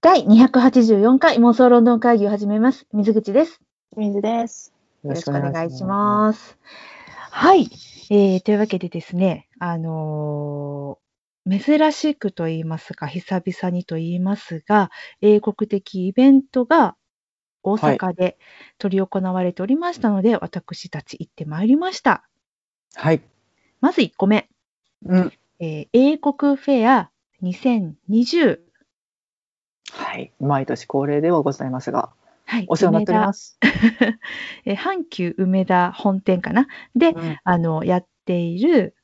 第284回妄想ロンドン会議を始めます。水口です。水です。よろしくお願いします。はい、えー。というわけでですね、あのー、珍しくと言いますか、久々にと言いますが、英国的イベントが大阪で執り行われておりましたので、はい、私たち行ってまいりました。はい。まず1個目。うん。えー、英国フェア2020。はい。毎年恒例ではございますが、はい、お世話になっております。え阪急梅田本店かな？で、うん、あの、やっている、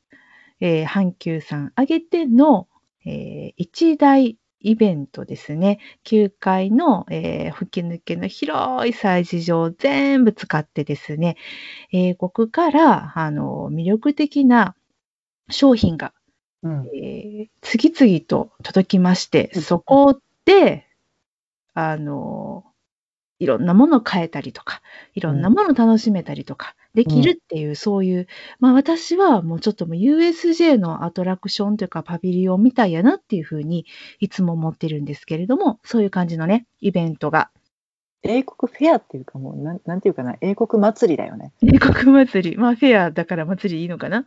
えー、阪急さん挙げての、えー、一大イベントですね。9階の、えー、吹き抜けの広い催事場を全部使ってですね、英国から、あの、魅力的な商品が、うん、えー、次々と届きまして、そこで、あの、いろんなものを変えたりとか、いろんなものを楽しめたりとかできるっていう、うん、そういう、まあ私はもうちょっともう USJ のアトラクションというかパビリオンみたいやなっていうふうにいつも思ってるんですけれども、そういう感じのね、イベントが。英国フェアっていうかもう、なんなんていうかな、英国祭りだよね。英国祭り。まあフェアだから祭りいいのかな。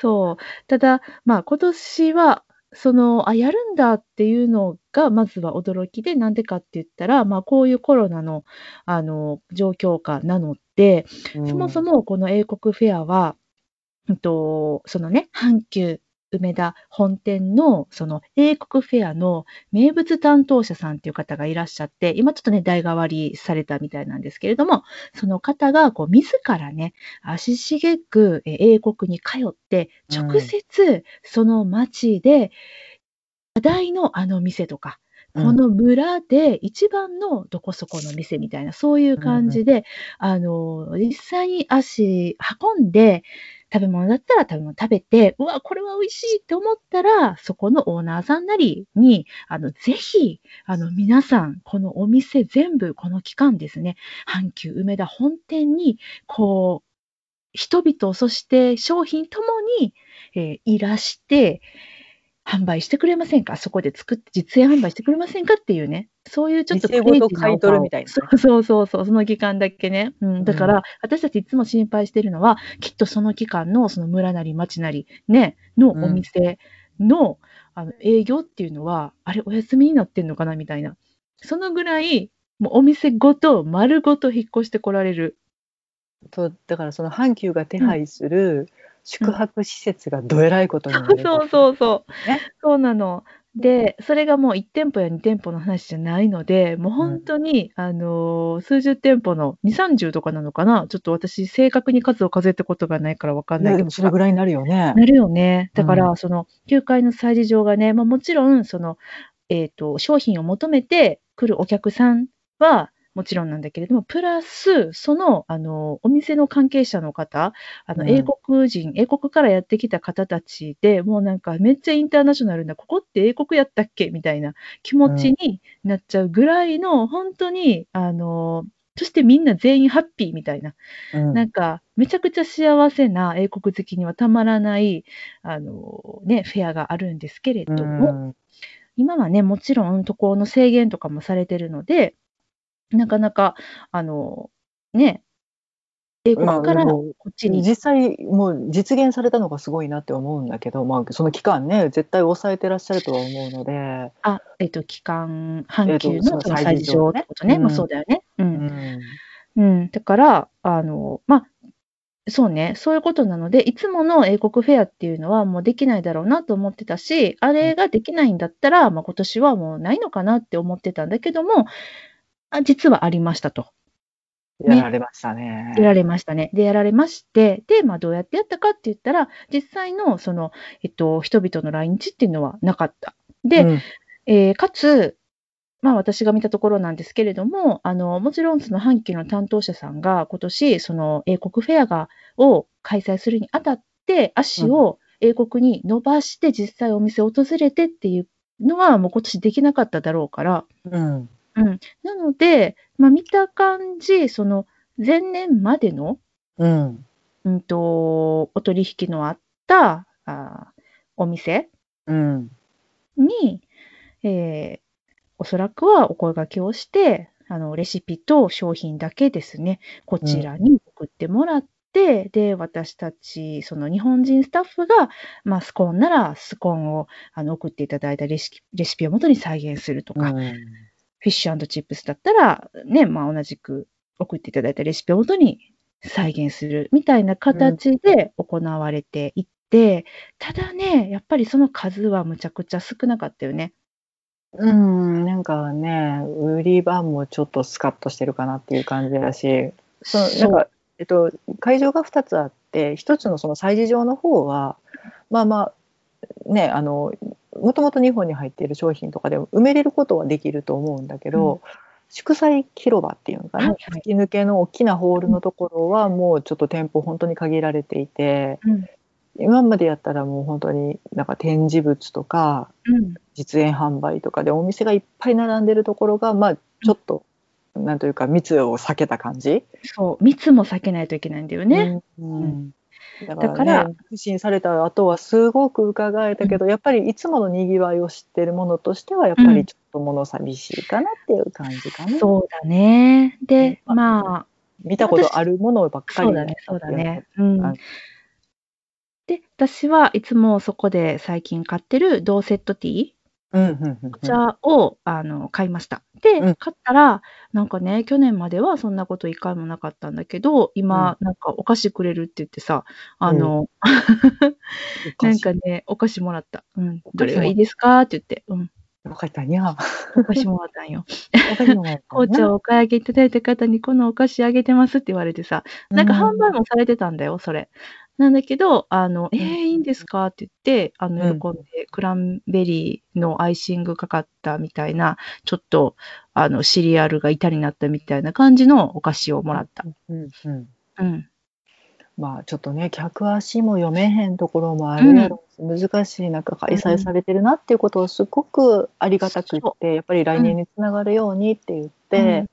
そう。ただ、まあ今年は、その、あ、やるんだっていうのが、まずは驚きで、なんでかって言ったら、まあ、こういうコロナの、あの、状況下なので、うん、そもそもこの英国フェアは、うんと、そのね、阪急梅田本店の、その英国フェアの名物担当者さんっていう方がいらっしゃって、今ちょっとね、代替わりされたみたいなんですけれども、その方が、こう、自らね、足しげく英国に通って、直接その街で、話題のあの店とか、この村で一番のどこそこの店みたいな、そういう感じで、あの、実際に足運んで、食べ物だったら食べ物食べて、うわ、これは美味しいって思ったら、そこのオーナーさんなりに、あの、ぜひ、あの、皆さん、このお店全部、この期間ですね、阪急梅田本店に、こう、人々、そして商品ともに、えー、いらして、販売してくれませんか？そこで作って実演販売してくれませんか？っていうね。そういうちょっとクレイジーな買い取るみたいな、ね。そうそうそうそう、その期間だけね。うん。だから、うん、私たちいつも心配してるのは、きっとその期間の、その村なり町なり、ね、のお店の、うん、あの営業っていうのは、あれ、お休みになってんのかなみたいな。そのぐらい、もうお店ごと、丸ごと引っ越してこられる。とだから、その阪急が手配する、うん宿泊施設がどえらいことになる、そうそうそう。ね、そうなの。で、それがもう1店舗や2店舗の話じゃないので、もう本当に、うん、あの、数十店舗の2、30とかなのかな？ちょっと私、正確に数を数えたことがないからわかんないけど。それぐらいになるよね。なるよね。だから、うん、その、9階の催事場がね、まあもちろん、その、えっ、ー、と、商品を求めて来るお客さんは、もちろんなんだけれども、プラス、その、あの、お店の関係者の方、あの、英国人、うん、英国からやってきた方たちで、もうなんかめっちゃインターナショナルな、ここって英国やったっけ？みたいな気持ちになっちゃうぐらいの、うん、本当に、あの、そしてみんな全員ハッピーみたいな、うん、なんか、めちゃくちゃ幸せな英国好きにはたまらない、あの、ね、フェアがあるんですけれども、今はね、もちろん渡航の制限とかもされてるので、なかなか、あの、ね、英国からこっちに。まあ、実際、もう実現されたのがすごいなって思うんだけど、まあ、その期間ね、絶対抑えてらっしゃるとは思うので。あ、えっ、と、期間、阪急の催事場ってことね。まあ、そうだよね。うん。うん。うん、だから、あの、まあ、そうね、そういうことなので、いつもの英国フェアっていうのはもうできないだろうなと思ってたし、あれができないんだったら、まあ、今年はもうないのかなって思ってたんだけども、あ実はありましたと。やられましたね。やられましたね。で、やられまして、で、まあ、どうやってやったかって言ったら、実際の、その、えっと、人々の来日っていうのはなかった。で、うん、えー、かつ、まあ、私が見たところなんですけれども、あの、もちろん、その、阪急の担当者さんが、今年、その、英国フェアが、を開催するにあたって、足を英国に伸ばして、実際お店を訪れてっていうのは、もう今年できなかっただろうから、うん。うん。なので、まあ、見た感じ、その、前年までの、うん。うんと、お取引のあった、あお店うん。に、えーおそらくはお声掛けをして、あの、レシピと商品だけですね、こちらに送ってもらって、で、私たち、その日本人スタッフが、まあ、スコーンならスコーンをあの送っていただいたレシピレシピをもとに再現するとか、フィッシュチップスだったら、ね、まあ、同じく送っていただいたレシピをもとに再現するみたいな形で行われていって、ただね、やっぱりその数はむちゃくちゃ少なかったよね。うん、なんかね、売り場もちょっとスカッとしてるかなっていう感じだし、そのなんか、えっと、会場が2つあって、1つのその催事場の方は、まあまあ、ね、あの、もともと日本に入っている商品とかでも埋めれることはできると思うんだけど、祝祭広場っていうのかな、はいはい。突き抜けの大きなホールのところはもうちょっと店舗本当に限られていて、うん。今までやったらもう本当になんか展示物とか、うん。実演販売とかでお店がいっぱい並んでるところがまあちょっと、なんというか密を避けた感じ、そう、密も避けないといけないんだよね。うん。うんだから,、ね、だから不審された後はすごく伺えたけど、やっぱりいつものにぎわいを知ってるものとしてはやっぱりちょっと物寂しいかなっていう感じかな、そうだね。で、うんまあ、見たことあるものばっかりだね、そうだね。うんあ。で、私はいつもそこで最近買ってるドーセットティーうんうんうんお茶を、あの買いました。で、うん買ったら、なんかね、去年まではそんなこと一回もなかったんだけど、今、なんかお菓子くれるって言ってさ、あの、なんかね、お菓子もらった。うん。お菓子もどれがいいですかって言って、うん。わかったにゃ。わお菓子もらったんよ。かりました紅茶をお買い上げいただいた方にこのお菓子あげてますって言われてさ、なんか販売もされてたんだよ、それ。なんだけど、あの、えー、いいんですか？って言って、あの、うん。喜んで、クランベリーのアイシングかかったみたいな、ちょっと、あの、シリアルが板になったみたいな感じのお菓子をもらった。うんうんうん。まあちょっとね客足も読めへんところもある。やろうし、難しい中開催されてるなっていうことをすごくありがたくって、やっぱり来年につながるようにって言って、うん。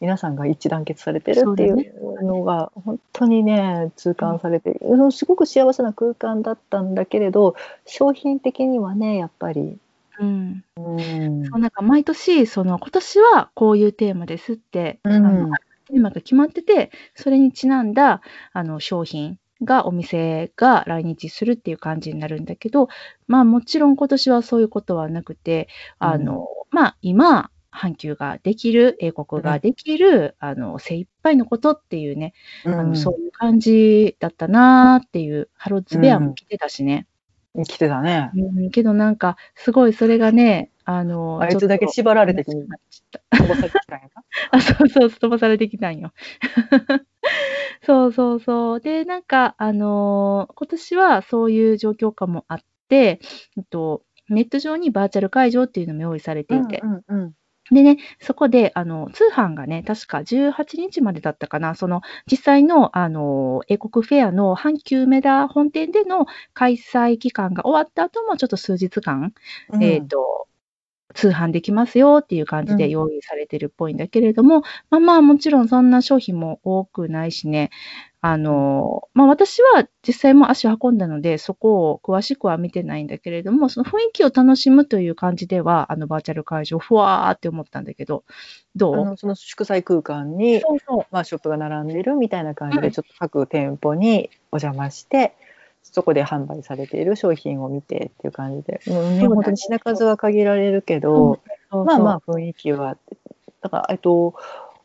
皆さんが一致団結されてるっていうのが本当にね痛感されて、うんすごく幸せな空間だったんだけれど商品的にはねやっぱり。うん。うんそう、なんか毎年、その、今年はこういうテーマですって、うんあのテーマが決まってて、それにちなんだ、あの、商品が、お店が来日するっていう感じになるんだけど、まあもちろん今年はそういうことはなくて、あの、まあ今、阪急ができる、英国ができる、あの、精一杯のことっていうね、あの、そういう感じだったなーっていう、ハローズベアも来てたしね。来てたね。うん、けどなんか、すごいそれがね、あの、あいつだけちょっと縛られてきた飛ばされてきたんやな。あ、そうそう、飛ばされてきたんよ。そうそうそう。で、なんか、あのー今年はそういう状況下もあって、えっと、ネット上にバーチャル会場っていうのも用意されていて、うんうんうんでね、そこで、あの、通販がね、確か18日までだったかな、その、実際の、あの、英国フェアの阪急梅田本店での開催期間が終わった後も、ちょっと数日間、うん。えっ、と、通販できますよっていう感じで用意されてるっぽいんだけれども、まあまあもちろんそんな商品も多くないしね、あの、まあ私は実際も足を運んだので、そこを詳しくは見てないんだけれども、その雰囲気を楽しむという感じでは、あのバーチャル会場、ふわーって思ったんだけど、どう？あのその祝祭空間に、そうそう。まあ、ショップが並んでいるみたいな感じうん。でちょっと各店舗にお邪魔して、そこで販売されている商品を見てっていう感じで、もうね、本当に品数は限られるけど、そうまあまあ雰囲気はだからえっと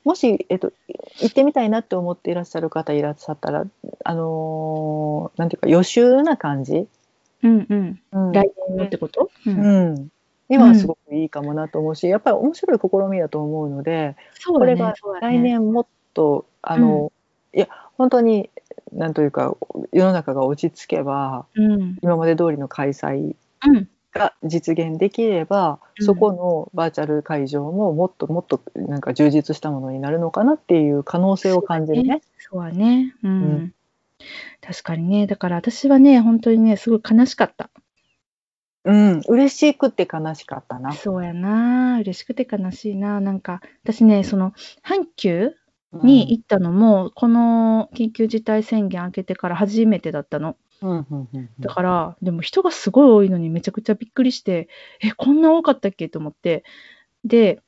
もし、えっと、行ってみたいなって思っていらっしゃる方いらっしゃったらあのーなんていうか予習な感じ、うんうん。うん。来年のってこと、うん。うん、今はすごくいいかもなと思うし、やっぱり面白い試みだと思うので、ね。これが来年もっとあの、いや本当になんというか世の中が落ち着けばうん。今まで通りの開催うん。が実現できれば、うんそこのバーチャル会場ももっともっとなんか充実したものになるのかなっていう可能性を感じるね。そうだね。うん。うん確かにね。だから私はね、本当にね、すごい悲しかった。うん、嬉しくて悲しかったな。そうやな。嬉しくて悲しいな。なんか、私ね、その、阪急に行ったのも、この緊急事態宣言明けてから初めてだったの。だから、でも人がすごい多いのにめちゃくちゃびっくりして、え、こんな多かったっけ？と思って、で、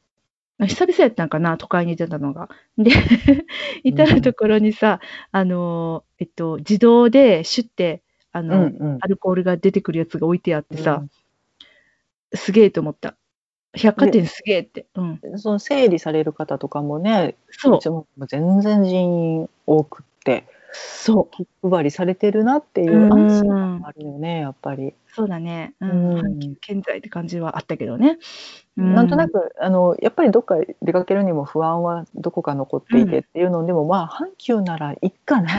久々やったんかな、都会に出たのが。で、至るところにさ、あの、えっと、自動でシュッて、あの、うんうん。アルコールが出てくるやつが置いてあってさ、うん。すげえと思った。百貨店すげえって。うん。その整理される方とかもね、そううち。も全然人員多くって、そう。気配りされてるなっていううん安心感があるよね、やっぱり。そうだね。ううんん。阪急健在って感じはあったけどね。うなんとなくあのやっぱりどっか出かけるにも不安はどこか残っていてっていうのでも、まあ阪急ならいいかな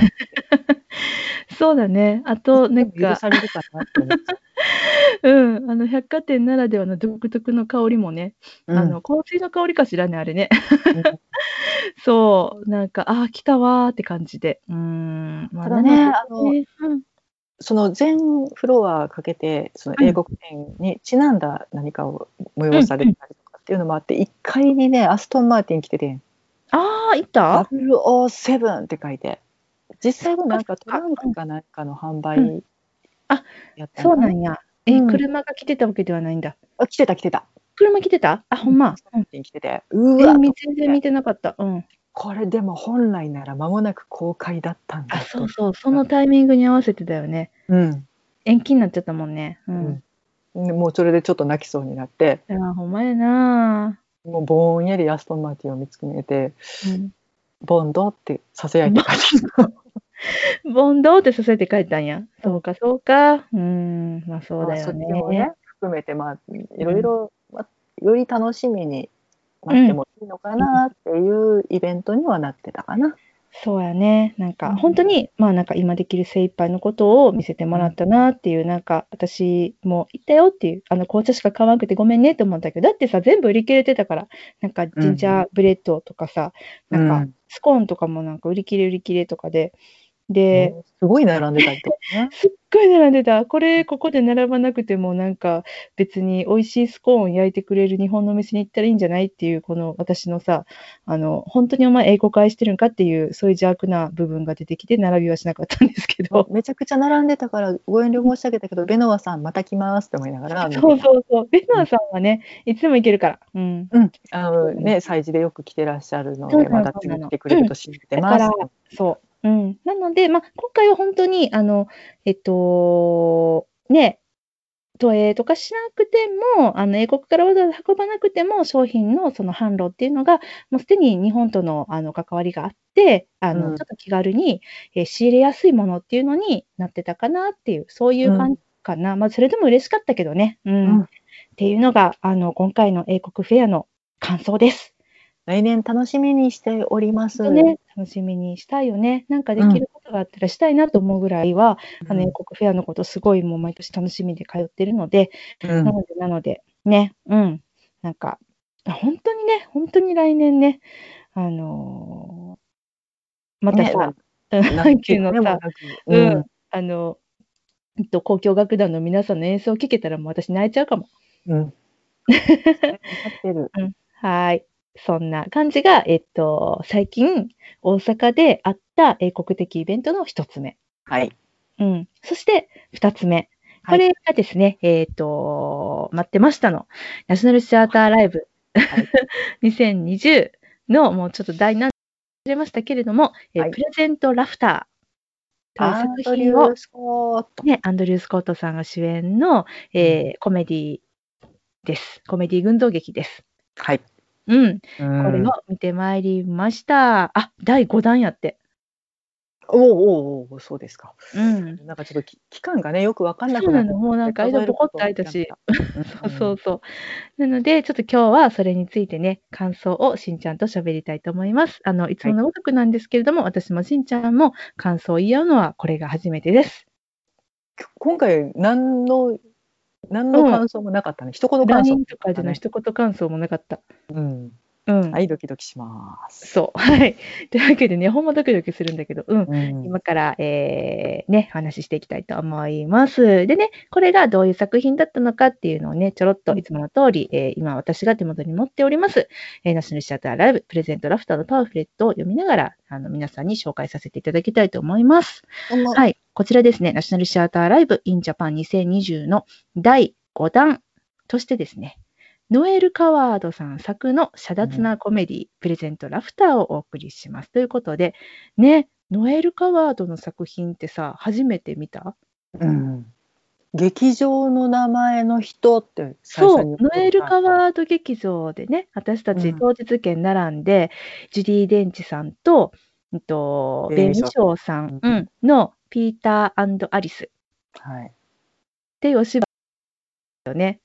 そうだね。あと、なんか、許されるかなって思っ うん。あの、百貨店ならではの独特の香りもね、う。あの、香水の香りかしらね、あれね。うん そう。なんか、ああ、来たわーって感じで。うーん。まただねあのうんその全フロアかけてその英国展にちなんだ何かを催されたりとかっていうのもあって、1階にねアストン・マーティン来ててああ、行った？007って書いて実際はなんかトランクかなんかの販売うんあやったそうなんや。え、うん車が来てたわけではないんだ。あ来てた来てた車来てた？あ、ほんま。うん。来ててうえ、わみ全然見てなかった。うん。これでも本来なら間もなく公開だったんだあ、そうそう。そのタイミングに合わせてだよね。うん延期になっちゃったもんね。う。うんんでもうそれでちょっと泣きそうになってあー、ほんまやなもうぼんやりアストン・マーティンを見つめてうん。ボンドってささやいて帰った ボンドってさせて帰ったんや。そうか、そうか。うーん。まあそうだよまあそっちね。もね含めてまあいろいろ、まあより楽しみに待ってもいいのかなっていうイベントにはなってたかな。そうやね。なんか、うん本当に、まあなんか今できる精一杯のことを見せてもらったなっていう、なんか私も行ったよっていう、あの紅茶しか買わなくてごめんねって思ったけど、だってさ、全部売り切れてたから、なんかジンジャーブレッドとかさ、なんかうんスコーンとかもなんか売り切れ売り切れとかで、で、ねすごい並んでたりとかね。すっごい並んでた。これ、ここで並ばなくても、なんか別に美味しいスコーン焼いてくれる日本のお店に行ったらいいんじゃないっていう、この私のさ、あの、本当にお前英国愛してるんかっていう、そういう邪悪な部分が出てきて、並びはしなかったんですけど。めちゃくちゃ並んでたからご遠慮申し上げたけど、ベノワさんまた来ますって思いながら。そうそうそう。ベノワさんはね、いつでも行けるから。うん。うん、あのね、催事でよく来てらっしゃるので、また次来てくれると信じてます。だから、そう。うん。なので、まあ、今回は本当に、あの、えっと、ね、投影とかしなくても、あの、英国からわざわざ運ばなくても、商品のその販路っていうのが、もうすでに日本とのあの関わりがあって、あの、うんちょっと気軽に、えー仕入れやすいものっていうのになってたかなっていう、そういう感じかな。まあ、それでも嬉しかったけどね。うん。うんっていうのが、あの、今回の英国フェアの感想です。来年楽しみにしております。ね、楽しみにしたいよね。なんかできることがあったらしたいなと思うぐらいは、あの、英国フェアのことすごいもう毎年楽しみで通ってるので、うんなので、なので、ね、うん。なんか、本当にね、本当に来年ね、あのーまたさ、阪急のさ、うなんかううんん、あの、えっと、交響楽団の皆さんの演奏を聴けたらもう私泣いちゃうかも。うん。分かってる。はい。そんな感じが、えっと、最近、大阪であった英国的イベントの一つ目。はい。うん。そして、二つ目。こはいれがですね、えっと、待ってましたの。ナショナルシアターライブはい 2020の、もうちょっと大難れましたけれども、えーはいプレゼントラフターというアンド作品をリュー・、スコート。ね、アンドリュー・スコットさんが主演の、えーコメディです。コメディ群像劇です。はい。うん。ここれを見てまいりました。あ、第5弾やって。おおおおそうですか。うん。なんかちょっとき期間がねよくわかんなくなってそうなの。もうなんか間ボコッと空いたし。そうそうう。そう。なので、ちょっと今日はそれについてね、感想をしんちゃんと喋りたいと思います。あの、いつものごとくなんですけれども、私もしんちゃんも感想を言い合うのはこれが初めてです。今回何の何の感想もなかったね。一言感想。LINE とかでの一言感想もなかった。うん。うん。はいドキドキします。そう。はい。というわけでね、ほんまドキドキするんだけど、うん。うん。今から、えーね、お話ししていきたいと思います。でね、これがどういう作品だったのかっていうのをね、ちょろっといつもの通り、えー今私が手元に持っております、えーナショナルシアターライブプレゼントラフターのパンフレットを読みながら、あの、皆さんに紹介させていただきたいと思います。い。はい。こちらですね、ナショナルシアターライブ in Japan 2020の第5弾としてですね、ノエル・カワードさん作の遮奪なコメディ、プレゼントラフターをお送りします。ということで、ね、ノエル・カワードの作品ってさ、初めて見た？うん。劇場の名前の人って最そう、ノエル・カワード劇場でね、私たちうん当日券並んで、ジュディ・デンチさんと、ベン・ショーさん、うんのピーターアリスはい。っていうお芝居よね。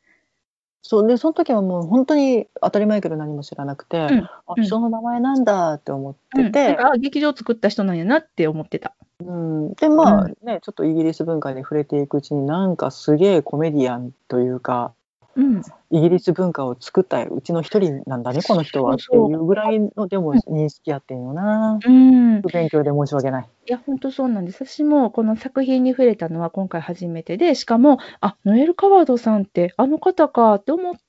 そうでその時はもう本当に当たり前やけど何も知らなくて、んあうん。人の名前なんだって思っうん、てて、なんかあ劇場作った人なんやなって思ってた。うん。でまあうねちょっとイギリス文化に触れていくうちになんかすげえコメディアンというかうん、イギリス文化を作ったうちの一人なんだねこの人はっていうぐらいのでも認識やってんよな。うん、不勉強で申し訳ない。いや、本当そうなんです。私もこの作品に触れたのは今回初めてで、しかも、あ、ノエル・カワードさんってあの方かって思って、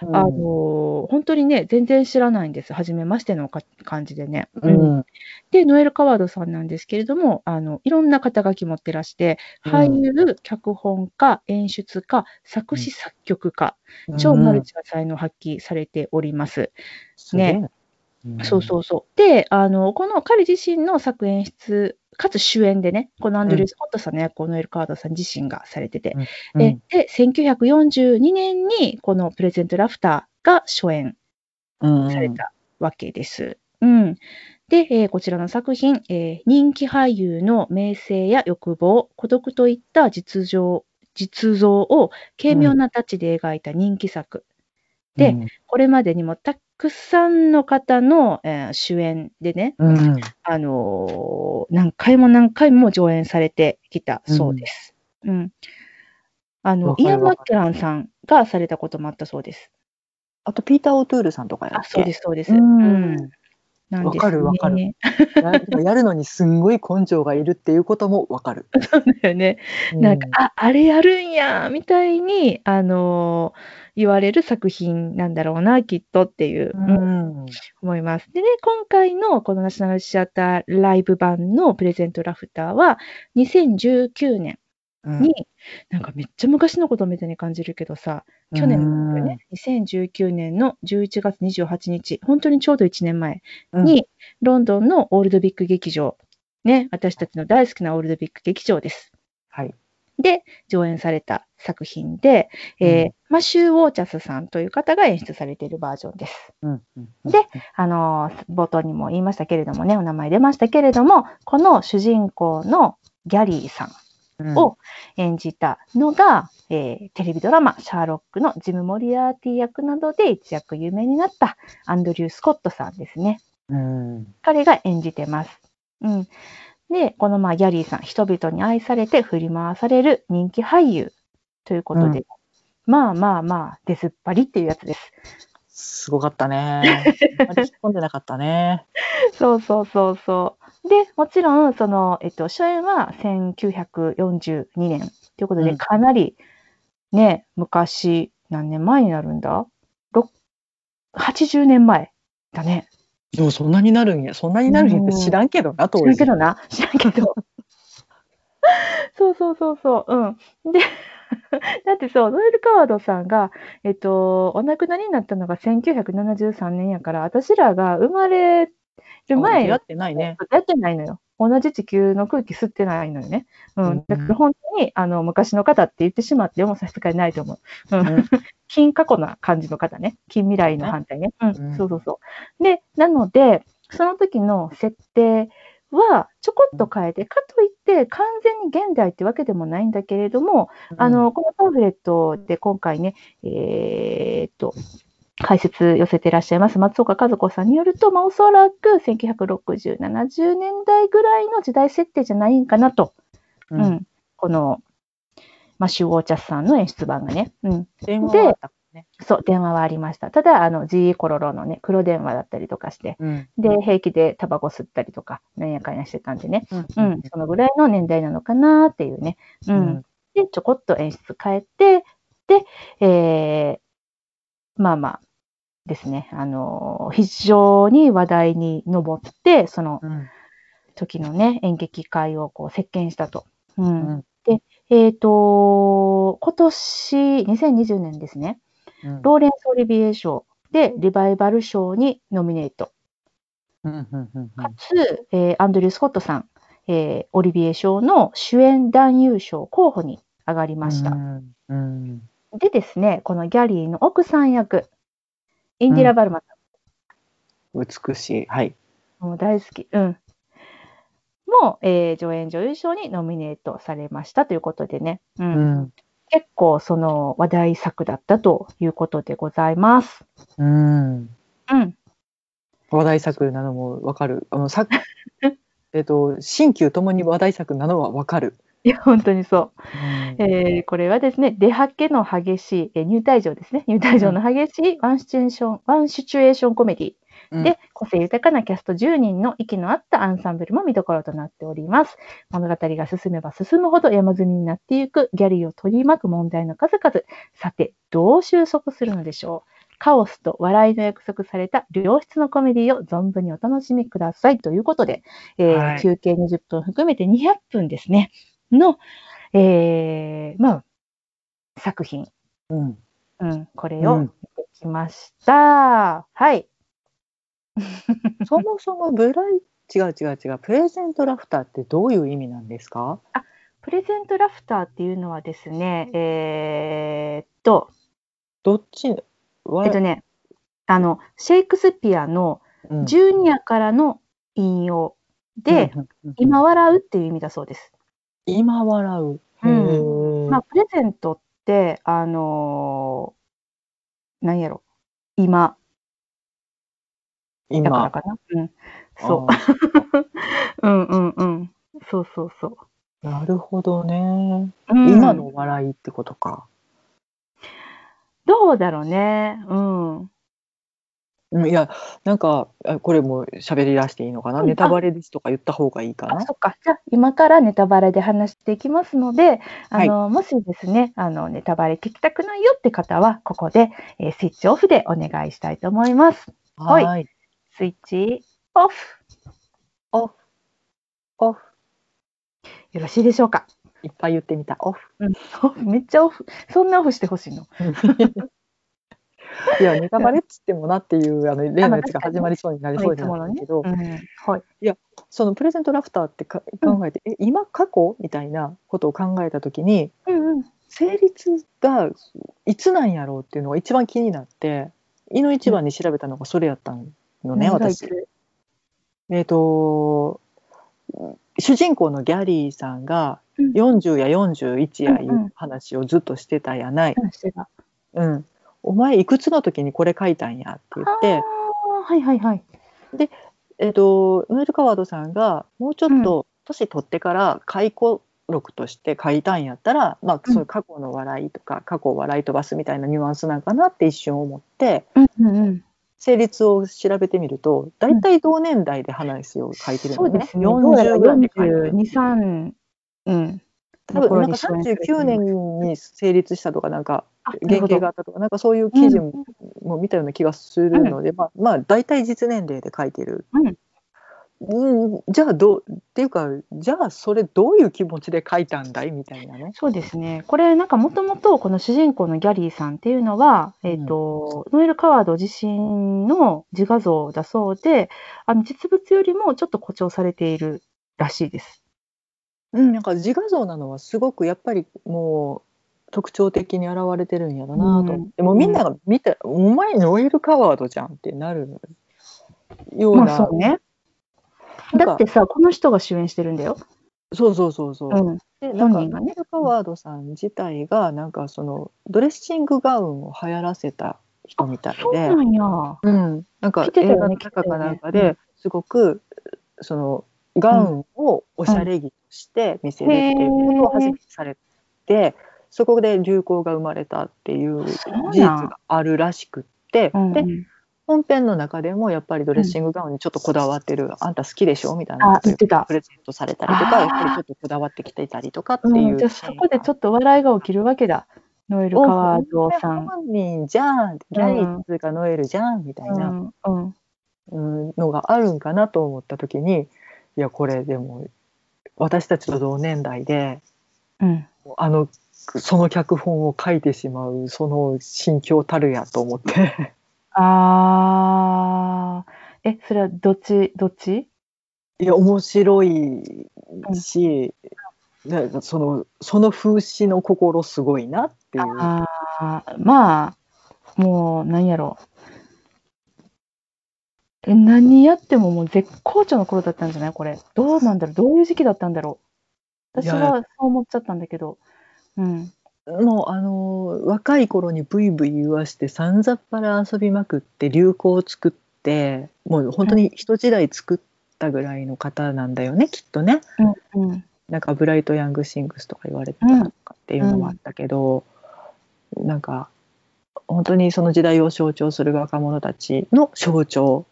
うん。あの本当にね、全然知らないんです。初めましてのか感じでね。ううん。ん。で、ノエル・カワードさんなんですけれども、あのいろんな肩書き持ってらして、うん。俳優、脚本家、演出家、作詞、作曲家、超マルチな才能を発揮されております。ねそうそうそう。で、あの、この彼自身の作演出、かつ主演でね、このアンドリュー・スコットさんの役をノエル・カワードさん自身がされてて、うんえで、1942年にこのプレゼント・ラフターが初演うんされたわけです。うん。で、えーこちらの作品、えー人気俳優の名声や欲望、孤独といった実情、実像を軽妙なタッチで描いた人気作。でうんこれまでにもたくさんの方の、えー主演でね、うんあのー何回も何回も上演されてきたそうです。うん。あのイアン・マッケランさんがされたこともあったそうです。あとピーター・オトゥールさんとかやっけあ、そうです、そうです。うんなんですねわかるわかるや やるのにすんごい根性がいるっていうこともわかる。そうだよね。なんか、うあ、あれやるんや、みたいに、あのー言われる作品なんだろうな、きっとっていう、うんうん思います。でね、今回のこのナショナルシアターライブ版のプレゼントラフターは、2019年うんに、なんかめっちゃ昔のことみたいに感じるけどさ、去年なんだよね、2019年の11月28日、本当にちょうど1年前うんに、ロンドンのオールドビッグ劇場、ね、私たちの大好きなオールドビッグ劇場です。はい。で、上演された作品で、えーうんマシュー・ウォーチャスさんという方が演出されているバージョンです。うんうんであのー冒頭にも言いましたけれどもね、お名前出ましたけれども、この主人公のギャリーさんを演じたのが、えーテレビドラマ、シャーロックのジム・モリアーティ役などで一躍有名になったアンドリュー・スコットさんですね。うん彼が演じてます。うん。で、このまあギャリーさん、人々に愛されて振り回される人気俳優ということで、うまあまあまあ、出ずっぱりっていうやつです。すごかったね。あまり引っ込んでなかったね。そうそうそうそう。で、もちろん、その、えっと、初演は1942年ということで、うんかなり、ね、昔、何年前になるんだ？ろ ?80 年前だね。でもそんなになるんや。そんなになるんやって知らんけどな、当知らん時。けどな。知らんけど。そうそうそうそう。うん。で、だってそう、ノエル・カワードさんが、えっと、お亡くなりになったのが1973年やから、私らが生まれる前やってないね。やってないのよ。同じ地球の空気吸ってないのよね。ううんん。だから本当に、あの、昔の方って言ってしまっても差し支えないと思う。うんうん。近過去な感じの方ね。近未来の反対ね。うん。うんそうそうそう。で、なので、その時の設定はちょこっと変えて、かといって完全に現代ってわけでもないんだけれども、あの、このパンフレットで今回ね、えーっと、解説寄せていらっしゃいます松岡和子さんによると、まあ、おそらく1960、70年代ぐらいの時代設定じゃないんかなと。ううんん。この、マシュー・ウォーチャスさんの演出版がね。うん。電話はあったね。そう、電話はありました。ただ、あの、GE コロロのね、黒電話だったりとかして、うん。で、平気でタバコ吸ったりとか、なんやかんやしてたんでね。ううん、そのぐらいの年代なのかなっていうね。う。うんん。で、ちょこっと演出変えて、で、えー、まあまあですね、あのー非常に話題に上って、そのうん。時のね、演劇界をこう席巻したと。うん。うんで、えっ、と、今年、2020年ですね。うんローレンス・オリビエ賞でリバイバル賞にノミネート。かつ、えーアンドリュー・スコットさん、えーオリビエ賞の主演男優賞候補に上がりました。うんうんでですね、このギャリーの奥さん役、インディラ・バルマさ美しい。はい。ん、もう大好き。うん。も、えー助演女優賞にノミネートされましたということでね、うんうん。結構その話題作だったということでございます。うん。うん。話題作なのもわかる。あの、さ えっと、新旧ともに話題作なのはわかる。いや、本当にそう。うんえーこれはですね、出はけの激しい、えー入退場ですね。入退場の激しいワンシチュエーション、ワンシチュエーションコメディうんで、個性豊かなキャスト10人の息の合ったアンサンブルも見どころとなっております。物語が進めば進むほど山積みになっていくギャリーを取り巻く問題の数々。さて、どう収束するのでしょうカオスと笑いの約束された良質のコメディを存分にお楽しみくださいということで、えーはい休憩20分含めて200分ですね、の、えーまあ、作品。うん。うん、これを見うんてきました。はい。そもそもブライ、違う違う違う。プレゼントラフターってどういう意味なんですか？プレゼントラフターっていうのはですね、えーっと、どっち？わえっとね、あの、シェイクスピアのうん。ジュニアからの引用で、うん今笑うっていう意味だそうです。今笑う。うん。まあ、プレゼントって、あのー何やろ、今だから今。かな。うん。そう。うんうんうん。そうそうそう。なるほどね。うん今の笑いってことか。どうだろうね。うん。うんいや、なんか、あこれも喋り出していいのかな、うんネタバレですとか言った方がいいかあ、なそっか。じゃあ、今からネタバレで話していきますので、あの、もしですね、あの、ネタバレ聞きたくないよって方は、ここで、えースイッチオフでお願いしたいと思います。はいはい。スイッチオフ。オフ。オフ。よろしいでしょうか？いっぱい言ってみた。オフ。うん、めっちゃオフ。そんなオフしてほしいの？いや、ネタバレっつってもなっていう、あの、例のやつが始まりそうになりそうじゃいつものねないけど、うん。はい。そのプレゼントラフターってか考えて、え、今過去？みたいなことを考えたときに、うんうん。成立がいつなんやろうっていうのが一番気になって、胃の一番に調べたのがそれやったのね、私。つえっ、と、主人公のギャリーさんがうん40や41やいうんうう話をずっとしてたやない。話してたうん。お前いくつの時にこれ書いたんやって言って、はいはいはい。えっ、と、ノエル・カワードさんがもうちょっと年取ってから回顧録として書いたんやったら、まあうんそういう過去の笑いとか、過去を笑い飛ばすみたいなニュアンスなんかなって一瞬思って、うんうんうん。成立を調べてみると、大体同年代で話を書いてるのね。そうですね。どうやら40ぐらいで書いてる42、3、うん。多分なんかところに初演されて39年に成立したとかなんかあ原型があったとかなんかそういう記事うんも見たような気がするので、まあまあ大体実年齢で書いてる。うん、じゃあどうっていうかじゃあそれどういう気持ちで書いたんだい？みたいなね。そうですね。これ、なんかもともとこの主人公のギャリーさんっていうのは、えっ、と、ノエル・カワード自身の自画像だそうで、あの実物よりもちょっと誇張されているらしいです。うん、なんか自画像なのはすごくやっぱりもう特徴的に現れてるんやろなと思って、もうみんなが見て、お前ノエル・カワードじゃんってなるような。まあそうね。だってさ、この人が主演してるんだよ。そうそうそうそう。うん。でなんかねル・カワードさん。自体がなんかそのドレッシングガウンを流行らせた人みたいで。そうな、んや。うん、なんか映画の中かなんかですごくそのガウンをおしゃれ着として見せるっていうことを初めてされて、そこで流行が生まれたっていう事実があるらしくって、うん。で本編の中でもやっぱりドレッシングガウンにちょっとこだわってる、あんた好きでしょ？みたいなあこ、とをプ。レゼントされたりとかやっぱりちょっとこだわってきていたりとかってうんいうじゃあそこでちょっと笑いが起きるわけだ。ノエル・カワードさん。本人じゃん。ギャリーズがノエルじゃんみたいな、うんうん。うんのがあるんかなと思った時にいやこれでも私たちと同年代でうん。あのその脚本を書いてしまうその心境たるやと思ってあー、え、それはどっちどっち？いや面白いし、ねそのその風刺の心すごいなっていう。ああ、まあ、もうなんやろえ、何やってももう絶好調の頃だったんじゃない？これ。どうなんだろう、どういう時期だったんだろう？いや私はそう思っちゃったんだけど。うん。もうあの若い頃にブイブイ言わしてさんざっぱら遊びまくって流行を作ってもう本当に一時代作ったぐらいの方なんだよねきっとね。うんうん。なんかブライト・ヤング・シングスとか言われてたとかっていうのもあったけど、なんか本当にその時代を象徴する若者たちの象徴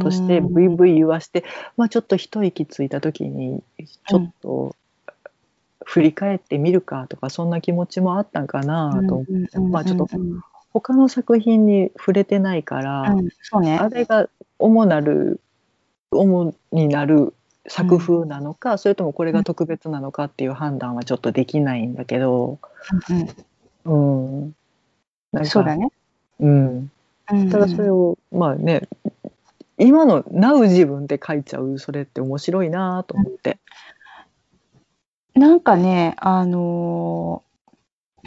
としてうんブイブイ言わして、まあ、ちょっと一息ついた時にちょっと振り返ってみるかとかそんな気持ちもあったんかなと思って、まあちょっとうん他の作品に触れてないから、うん、そうね。あれが主なる主になる作風なのか、それともこれが特別なのかっていう判断はちょっとできないんだけど、うんうん、そうだね。うん、うん。ただそれをまあね今の「なう自分」で書いちゃうそれって面白いなと思って。なんかね、あのー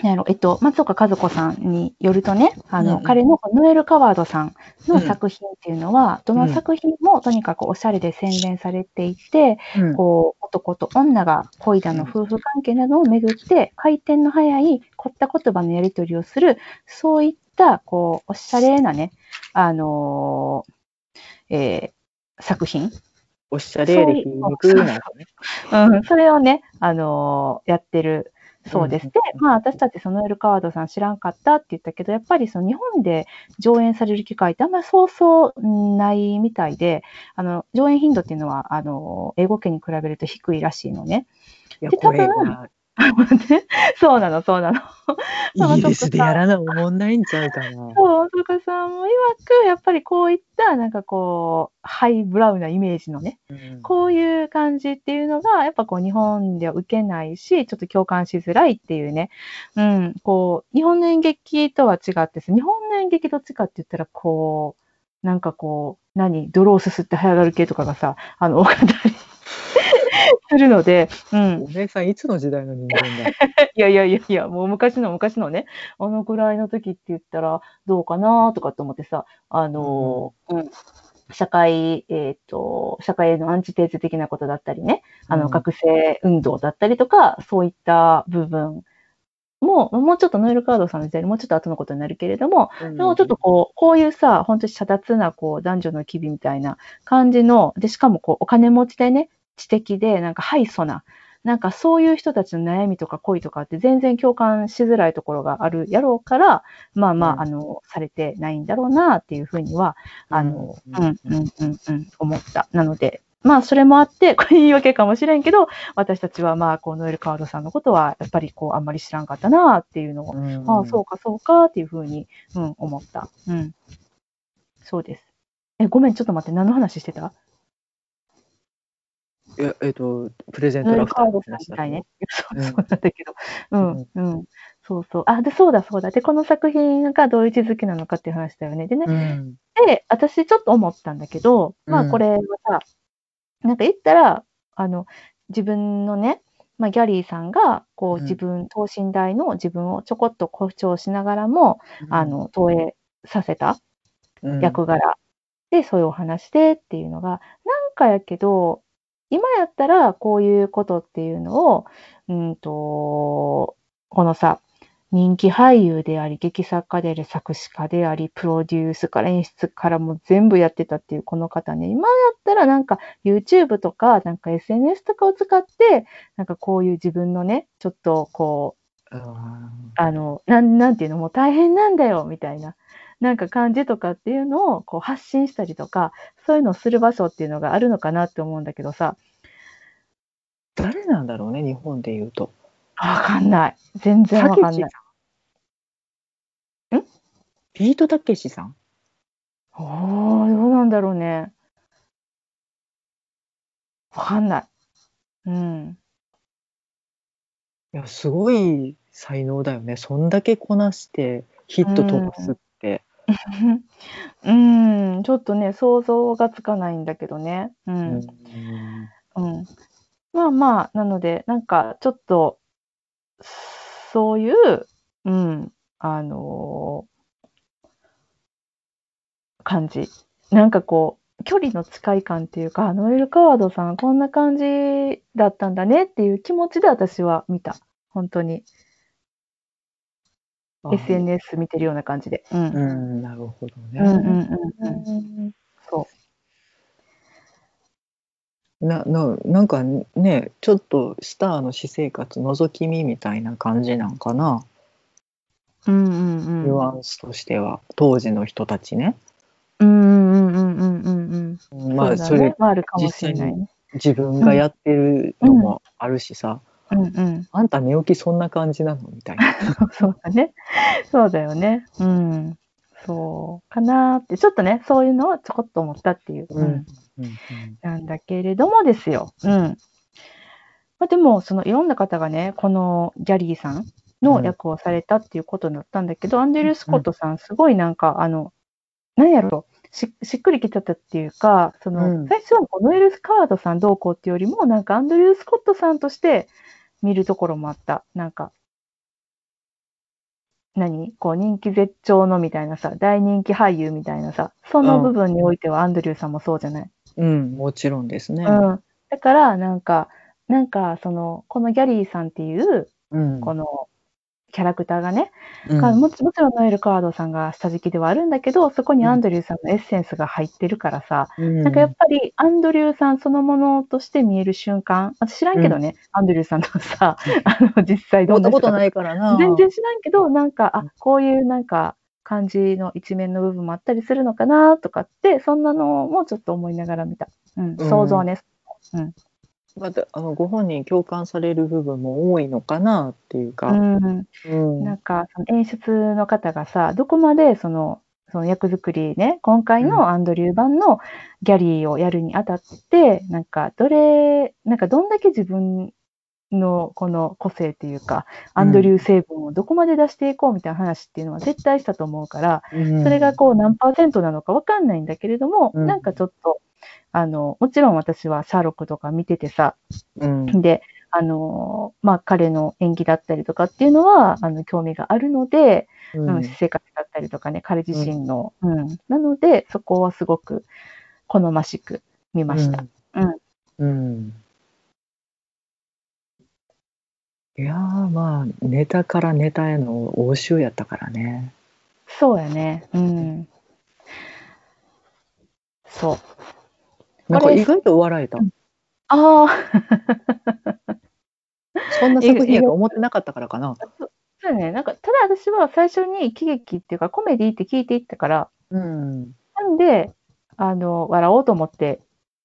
なんやろ、えっと、松岡和子さんによるとね、あの、うんうん。彼のノエル・カワードさんうんの作品っていうのは、どの作品もとにかくおしゃれで洗練されていて、うん。こう、男と女が恋だの夫婦関係などをめぐって、回転の速い凝った言葉のやり取りをする、そういった、こう、おしゃれなね、あのーえー作品おしゃれで皮肉なんかね。うん、それをね、あのーやってるそうです。うんで、まあ私たちそのエルカワードさん知らんかったって言ったけど、やっぱりその日本で上演される機会ってあんまりそうそうないみたいで、あの、上演頻度っていうのは、あの、英語圏に比べると低いらしいのね。いやでこれ多分が そうなの、そうなの。まあイギリスでやらなおもんないんちゃうかな。そう、とかさんも曰く、やっぱりこういった、なんかこう、ハイブラウンなイメージのね、うんこういう感じっていうのが、やっぱこう日本では受けないし、ちょっと共感しづらいっていうね。うん、こう、日本の演劇とは違ってさ、日本の演劇どっちかって言ったら、こう、なんかこう、何、泥をすすって早がる系とかがさ、あの、多かったりするので、うん。お姉さんいつの時代の人間だ？いやいやいやいや、もう昔の昔のね、あのぐらいの時って言ったらどうかなとかって思ってさ、あの、うん、社会、えっ、と、社会へのアンチテーゼ的なことだったりね、あの、うん。学生運動だったりとか、そういった部分も、もうちょっとノエルカードさんの時代にもうちょっと後のことになるけれども、でもちょっとこう、こういうさ、本当に遮奪な、こう、男女の機微みたいな感じの、で、しかもこう、お金持ちでね、知的で、なんか、ハイソな、なんかそういう人たちの悩みとか恋とかって全然共感しづらいところがあるやろうから、まあまうんあ、あの、されてないんだろうなっていうふうには、あの、ううんん、うん、うん、うん、思った。なので、まあ、それもあって、これ言い訳かもしれんけど、私たちはまあ、こう、ノエル・カードさんのことは、やっぱりこう、あんまり知らんかったなっていうのをうんああ、そうか、そうか、っていうふうに、うん、思った。うん。そうです。え、ごめん、ちょっと待って、何の話してた？いやえっ、とプレゼントラフターのルカードさん話だみたいね。そううんそうなんだけど。うん、うん。そうそう。あ、で、そうだ、そうだ。で、この作品がどういう位置づけなのかっていう話だよね。でね、うんで、私ちょっと思ったんだけど、まあ、うんこれはさ、なんか言ったら、あの、自分のね、まあ、ギャリーさんが、こう、うん自分、等身大の自分をちょこっと誇張しながらも、あの、投影させたうん役柄でそういうお話でっていうのが、なんかやけど、今やったらこういうことっていうのを、うんと、このさ、人気俳優であり、劇作家であり、作詞家であり、プロデュースから演出からも全部やってたっていうこの方ね、今やったらなんか YouTube とか、なんか SNS とかを使って、なんかこういう自分のね、ちょっとこう、ああの、なん、なんていうの、もう大変なんだよ、みたいな、なんか感じとかっていうのをこう発信したりとか、そういうのをする場所っていうのがあるのかなって思うんだけどさ、ー誰なんだろうね日本で言うと。わかんない。全然わかんない。ん？ビートたけしさん？おー、どうなんだろうね。わかんない。うん。いや、すごい才能だよね。そんだけこなしてヒット飛ばすって。うーん、ちょっとね、想像がつかないんだけどね。う。うんん。うん。まあまあ、なので、なんかちょっと、そういう、うん、あの感じ。なんかこう、距離の近い感っていうか、ノエル・カワードさん、こんな感じだったんだねっていう気持ちで私は見た。本当に。あ SNS 見てるような感じで。うん。うん、なるほどね。うんうんうんうん。そなななんかねちょっとスターの私生活覗き見みたいな感じなんかな、う。うんうんうん。ニュアンスとしては当時の人たちね。うんうんうんうんうんうん。まあそれまああるかもしれないね。自分がやってるのもあるしさ、うんうん。あんた寝起きそんな感じなの？みたいな。そうだね。そうだよね。うん。そうかなーって、ちょっとね、そういうのをちょこっと思ったっていう。うんうんうんなんだけれどもですよ。うん。まあ、でも、そのいろんな方がね、このギャリーさんの役をされたっていうことになったんだけど、アンデル・スコットさん、すごいなんか、あの、なんやろし、しっくりきちゃったっていうか、その、うん最初はノエル・カワードさんどうこうっていうよりも、なんかアンドリュー・スコットさんとして見るところもあった。なんか、何？こう人気絶頂のみたいなさ、大人気俳優みたいなさ、その部分においてはアンドリューさんもそうじゃない？うん、もちろんですね。うん。だから、なんか、なんか、その、このギャリーさんっていう、うんこの、キャラクターがね、うん。がもちろんノエル・カワードさんが下敷きではあるんだけど、そこにアンドリューさんのエッセンスが入ってるからさ、うん。なんかやっぱりアンドリューさんそのものとして見える瞬間、私知らんけどね、アンドリューさんのさ、あの、実際どんなことないからな。全然知らんけど、なんか、あうん、こういうなんか、感じの一面の部分もあったりするのかなとかって、そんなのもちょっと思いながら見た。うん、うん。想像ね。またあのご本人共感される部分も多いのかなっていうか。うん。うん。なんか、その演出の方がさ、どこまでその、その役作りね、今回うん。のアンドリュー版のギャリーをやるにあたって、なんか、どれ、なんかどんだけ自分のこの個性っていうか、アンドリュー成分をどこまで出していこうみたいな話っていうのは絶対したと思うから、うん。それがこう何パーセントなのかわかんないんだけれども、うん。なんかちょっと、あの、もちろん私はシャーロックとか見ててさ、うんで、あの、まあ、彼の演技だったりとかっていうのは、あの、興味があるので、ううんん、私生活だったりとかね、彼自身の、うん、なので、そこはすごく好ましく見ました。うんうんいやーまあネタからネタへの応酬やったからね。そうやね。うん。そう。なんか意外と笑えた。ああ、そんな作品やと思ってなかったからかな。そうやね。なんか、ただ私は最初に喜劇っていうかコメディって聞いていったから、うん。なんで、あの、笑おうと思って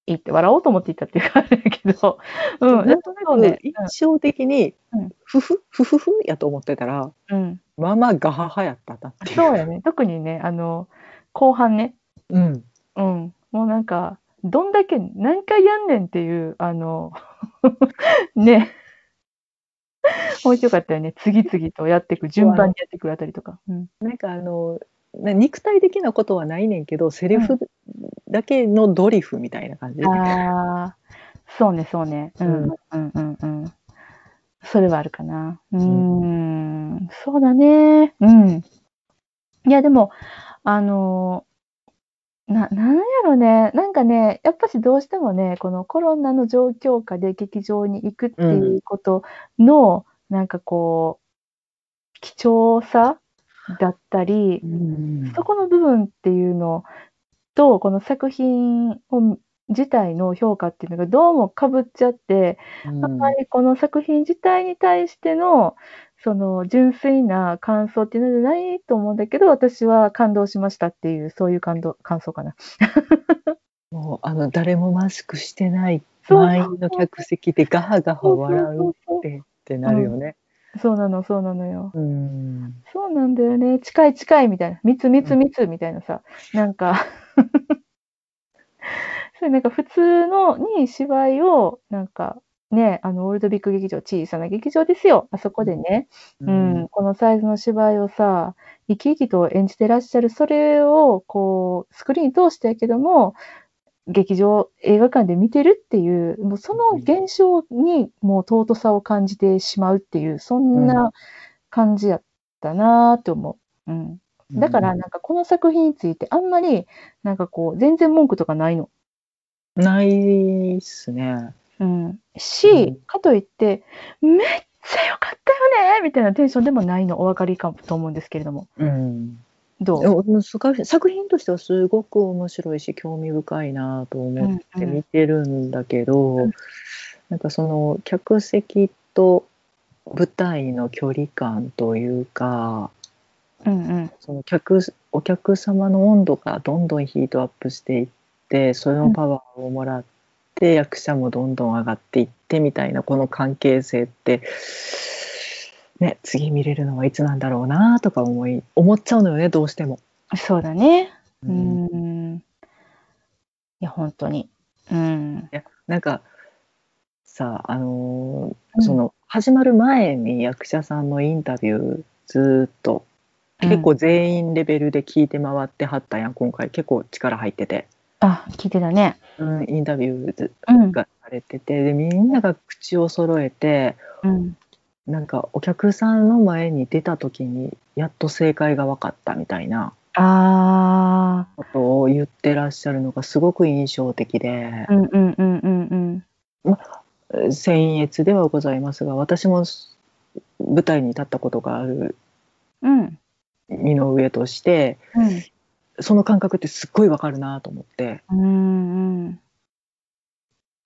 行って、笑おうと思って行ったっていうか、あれだけど、うん、なんとなくね。印象的にうんふふふふふやと思ってたらうん。まあまあガハハやったなっていう。そうやね。特にね、あの、後半ね、うん。うん。もうなんか、どんだけ何回やんねんっていう、あの、ね。面白かったよね。次々とやっていく、順番にやっていくあたりとか。うん。なんかあのな肉体的なことはないねんけどセリフだけのドリフみたいな感じ。ああ、そうね、そうね。うん、うん、うん、うん。それはあるかな。うーん、そうだね。うん。いや、でも、あのな、なんやろね。なんかね、やっぱしどうしてもね、このコロナの状況下で劇場に行くっていうことの、なんかこう、貴重さだったり、うんそこの部分っていうのと、この作品を自体の評価っていうのがどうもかぶっちゃって、あんまりこの作品自体に対しての、その純粋な感想っていうのじゃないと思うんだけど、私は感動しましたっていう、そういう感動、感想かな。もうあの誰もマスクしてない満員の客席でガハガハ笑うってってなるよね。そうなの、そうなのよ。うん。そうなんだよね。近い近いみたいな。密密密みたいなさ。なんか そうなんか普通のに芝居をなんかね、あの、オールドビッグ劇場、小さな劇場ですよ。あそこでね、ううん、このサイズの芝居をさ、生き生きと演じてらっしゃる、それを、こう、スクリーン通してやけども、劇場、映画館で見てるっていう、もうその現象にもう尊さを感じてしまうっていう、そんな感じやったなと思う。うん。だから、なんかこの作品についてあんまり、なんかこう、全然文句とかないの。ないっすね。うん。し、うんかといって、めっちゃ良かったよねみたいなテンションでもないの、お分かりかと思うんですけれども。うん。どう？作作品としてはすごく面白いし興味深いなと思って見てるんだけど、うんなんかその客席と舞台の距離感というかうんうん。その客お客様の温度がどんどんヒートアップしていってそのパワーをもらって、役者もどんどん上がっていってみたいなこの関係性って。ね、次見れるのはいつなんだろうなとか思い思っちゃうのよねどうしても。そうだね。ううんん。いや、本当に。うん。いやなんかさあのーうんその始まる前に役者さんのインタビューずーっと結構全員レベルで聞いて回ってはったやん今回結構力入ってて、あ、聞いてたね。うん、インタビューうん。がされててでみんなが口を揃えてうん。なんかお客さんの前に出た時にやっと正解が分かったみたいなあことを言ってらっしゃるのがすごく印象的でー。うんうんうんうんうん。僭越ではございますが私も舞台に立ったことがあるうん。身の上としてうん。その感覚ってすっごいわかるなと思ってうんうん。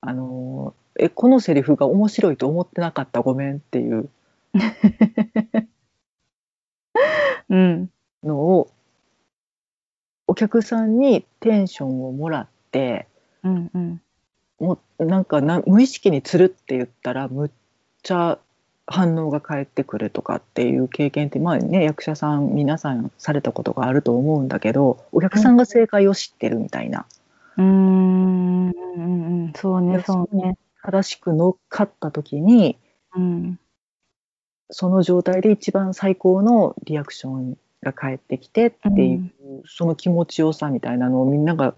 あのえこのセリフが面白いと思ってなかったごめんっていう うん。のをお客さんにテンションをもらってうんうん。もうなんかな無意識につるって言ったらむっちゃ反応が返ってくるとかっていう経験ってまあね役者さん皆さんされたことがあると思うんだけどお客さんが正解を知ってるみたいな、うーん。うんうん。そうね、そうね。正しく乗っかった時にうん。その状態で一番最高のリアクションが返ってきてっていう、その気持ちよさみたいなのをみんなが、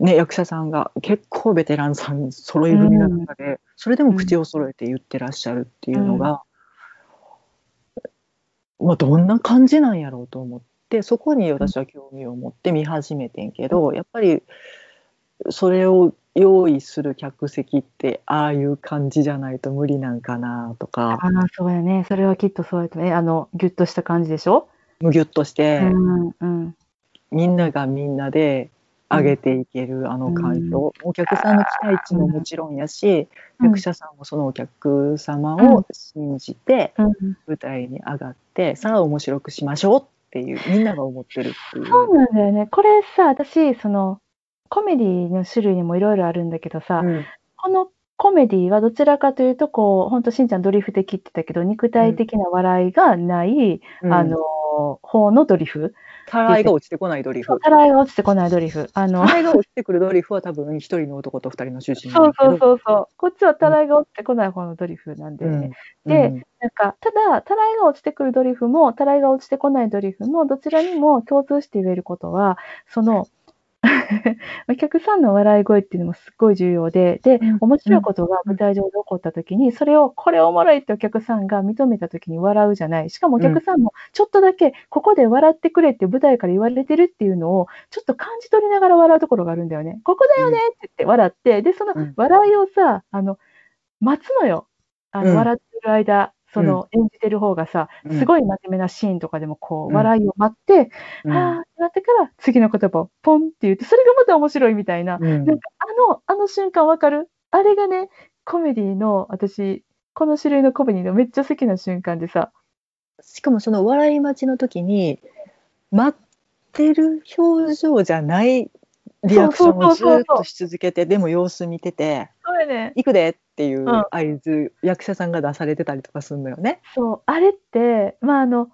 ね、役者さんが結構ベテランさん揃い踏みの中で、それでも口を揃えて言ってらっしゃるっていうのが、まあ、どんな感じなんやろうと思ってそこに私は興味を持って見始めてんけどやっぱりそれを用意する客席ってああいう感じじゃないと無理なんかなとかああ、そうやね。それはきっとそうやとね。あの、ギュッとした感じでしょ？むぎゅっとして、うんうん。みんながみんなで上げていけるあの環境、お客さんの期待値ももちろんやし、うん役者さんもそのお客様を信じてうん。舞台に上がって、さあ面白くしましょうっていうみんなが思ってるっていう。そうなんだよね。これさ、私、その、コメディの種類にもいろいろあるんだけどさ、うんこのコメディはどちらかというと、こう、ほんとしんちゃんドリフ的って言ってたけど、肉体的な笑いがない、うんあの、方のドリフ。たらいが落ちてこないドリフ。たらいが落ちてこないドリフ。あの、たらいが落ちてくるドリフは多分一人の男と二人の主人そうそうう。そうそう。こっちはたらいが落ちてこない方のドリフなんだよね。うんでうんなんか、ただ、たらいが落ちてくるドリフも、たらいが落ちてこないドリフも、どちらにも共通して言えることは、その、お客さんの笑い声っていうのもすっごい重要で、でうん、面白いことが舞台上で起こった時に、それを、これおもろいってお客さんが認めた時に笑うじゃない。しかもお客さんも、ちょっとだけ、ここで笑ってくれって舞台から言われてるっていうのを、ちょっと感じ取りながら笑うところがあるんだよね。ここだよねって言って笑って、で、そのうん笑いをさ、あの、待つのよ。あの、うん笑ってる間、その演じてる方がさ、うん。すごい真面目なシーンとかでもこう、うん。笑いを待って、うん。ああ、ってなってから次の言葉をポンって言って、それがまた面白いみたいな。うん。なんかあの、あの瞬間わかる？あれがね、コメディの、私、この種類のコメディのめっちゃ好きな瞬間でさ、しかもその笑い待ちの時に待ってる表情じゃないリアクションをずーっとし続けてでも様子見ててそうやね「行くで」っていううん合図、役者さんが出されてたりとかするのよね。そう、あれって、まああの、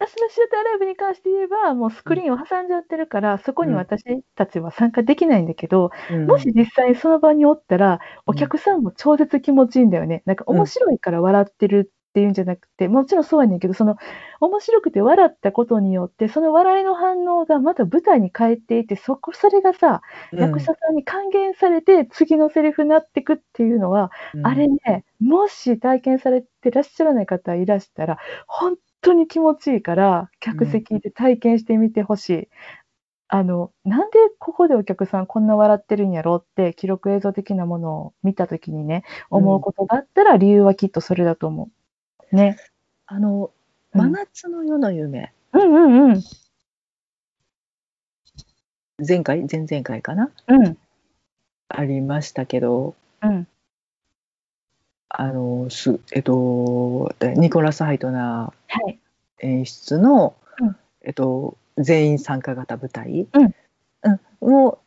ラスのシューターライブに関して言えば、もうスクリーンを挟んじゃってるから、そこに私たちは参加できないんだけど、うんもし実際その場におったら、お客さんも超絶気持ちいいんだよね。なんか面白いから笑ってるっていうんじゃなくて、もちろんそうやねんけど、その面白くて笑ったことによって、その笑いの反応がまた舞台に返っていて、そこ、それがさ、役者さんに還元されて、次のセリフになってくっていうのは、うんあれね、もし体験されてらっしゃらない方いらしたら、本当に気持ちいいから、客席で体験してみてほしい。あの、なんでここでお客さんこんな笑ってるんやろって、記録映像的なものを見たときにね、思うことがあったら、理由はきっとそれだと思う。ね。あのうん真夏の夜の夢、うんうんうん。前回？前々回かな？うん。ありましたけどうん。あのすえっとでニコラス・ハイトナはい。ー演出の、うんえっと全員参加型舞台、うんうんも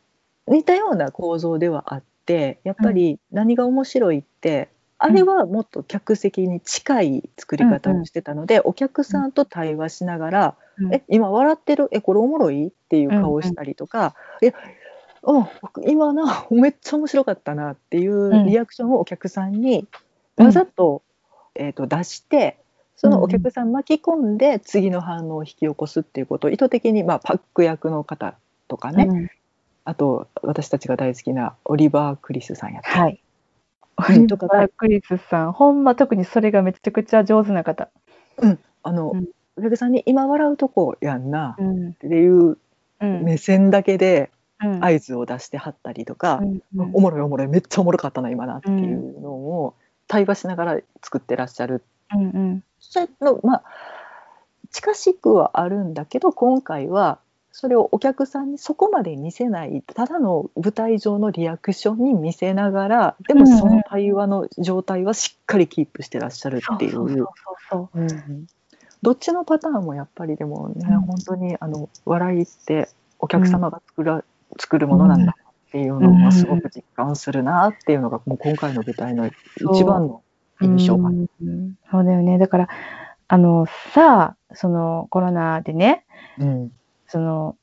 う似たような構造ではあってやっぱり何が面白いって、あれはもっと客席に近い作り方をしてたので、お客さんと対話しながら「うん。え今笑ってる？えこれおもろい?」っていう顔をしたりとか「いやうん僕今なめっちゃ面白かったな」っていうリアクションをお客さんにわざと,、えー、と出してそのお客さん巻き込んで次の反応を引き起こすっていうことを意図的に、まあ、パック役の方とかね、うん。あと私たちが大好きなオリバー・クリスさんやった。りはい。うん。とか。クリスさん、ほんま特にそれがめちゃくちゃ上手な方。あの、うん。お客さんに「今笑うとこやんな」うん。っていううん。目線だけでうん。合図を出してはったりとか、うん。うん。おもろいおもろいめっちゃおもろかったな今なっていうのを対話しながら作ってらっしゃる。うんうん。それのまあ近しくはあるんだけど今回はそれをお客さんにそこまで見せないただの舞台上のリアクションに見せながらでもその対話の状態はしっかりキープしてらっしゃるっていう。どっちのパターンもやっぱりでもね、うん。本当にあの笑いってお客様が作ら、作るものなんだっていうのをすごく実感するなっていうのがもう今回の舞台の一番の印象うん。そうだよね。だから、あの、さあ、そのコロナでね、うんその、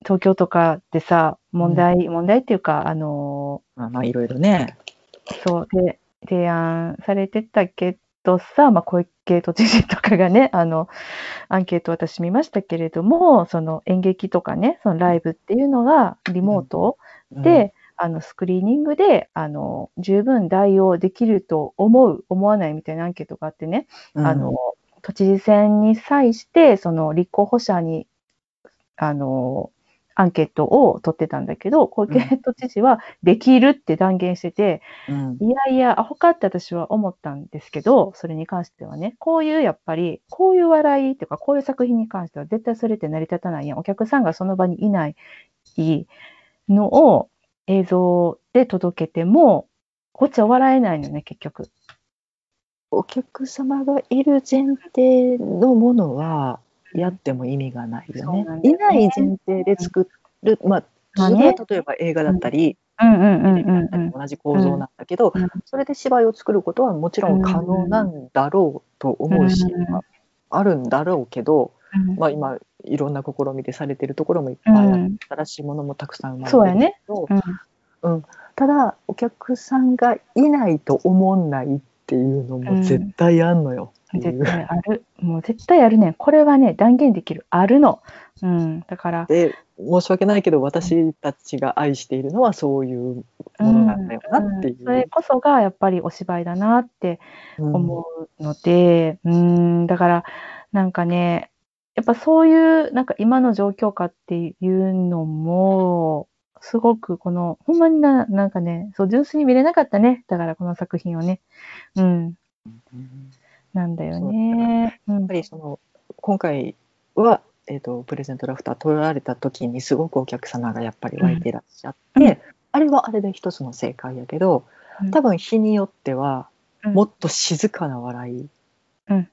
東京とかでさ、問題、問題っていうか、あの、まあまあいろいろね。そう、で、提案されてたけどさ、まあ、小池都知事とかがね、あの、アンケート私見ましたけれども、その演劇とかね、そのライブっていうのがリモートで、あの、スクリーニングで、あの、十分代用できると思う、思わないみたいなアンケートがあってね、うん、あの、都知事選に際して、その立候補者に、あの、アンケートを取ってたんだけど、小池都知事はできるって断言してて、うんいやいや、アホかって私は思ったんですけど、それに関してはね、こういうやっぱり、こういう笑いとか、こういう作品に関しては絶対それって成り立たないやん。お客さんがその場にいないのを映像で届けても、こっちは笑えないのね、結局。お客様がいる前提のものはやっても意味がないよね。いない前提で作る、まあ、それは例えば映画だったり、同じ構造なんだけど、うん。それで芝居を作ることはもちろん可能なんだろうと思うし、ああるんだろうけど、うん。まあ、今いろんな試みでされてるところもいっぱいあって、うん新しいものもたくさん生まれてるけど、うん。ただお客さんがいないと思んないっていうのも絶対あんのよう。絶対ある。もう絶対あるね。これはね、断言できる。あるの。うん。だから、で申し訳ないけど私たちが愛しているのはそういうものなんだよなっていう。んそれこそがやっぱりお芝居だなってうん思うので、うん、だから、なんかね、やっぱそういう、なんか今の状況下っていうのも、すごくこの、ほんまにな、なんかね、そう、純粋に見れなかったね。だからこの作品をね。うん、うんなんだよね。うんやっぱりその今回は、えー、とプレゼントラフター取られた時にすごくお客様がやっぱり湧いていらっしゃって、うんあれはあれで一つの正解やけどうん多分日によってはうんもっと静かな笑いの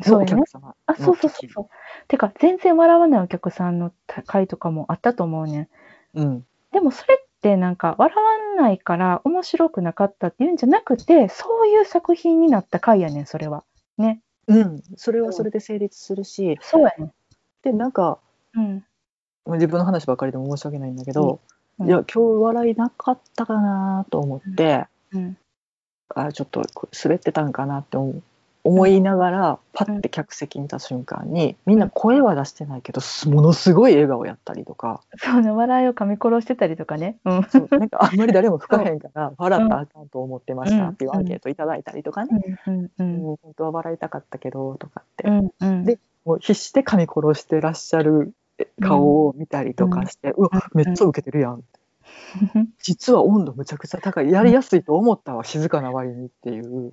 おそうやね客。様あ、そうそうそうそう。てか、全然笑わないお客さんの回とかもあったと思うねん。うんでもそれってなんか笑わないから面白くなかったっていうんじゃなくて、そういう作品になった回やねん、それは。ね。うん、それはそれで成立するし、そうやね。でなんかうん。自分の話ばっかりでも申し訳ないんだけど、うんいや今日笑いなかったかなと思って、うん。あちょっと滑ってたんかなって思う思いながらパッて客席に立つ瞬間にみんな声は出してないけどすものすごい笑顔やったりとか。そうね、笑いを噛み殺してたりとかね。うん。そうなんかあんまり誰も吹かへんから笑ったらあかんと思ってましたっていううん。アンケートいただいたりとかね、うん。本当は笑いたかったけどとかって、うん。うん。でもう必死で噛み殺してらっしゃる顔を見たりとかして、うわめっちゃ受けてるやん。実は温度むちゃくちゃ高い。やりやすいと思ったわ静かな割にっていう。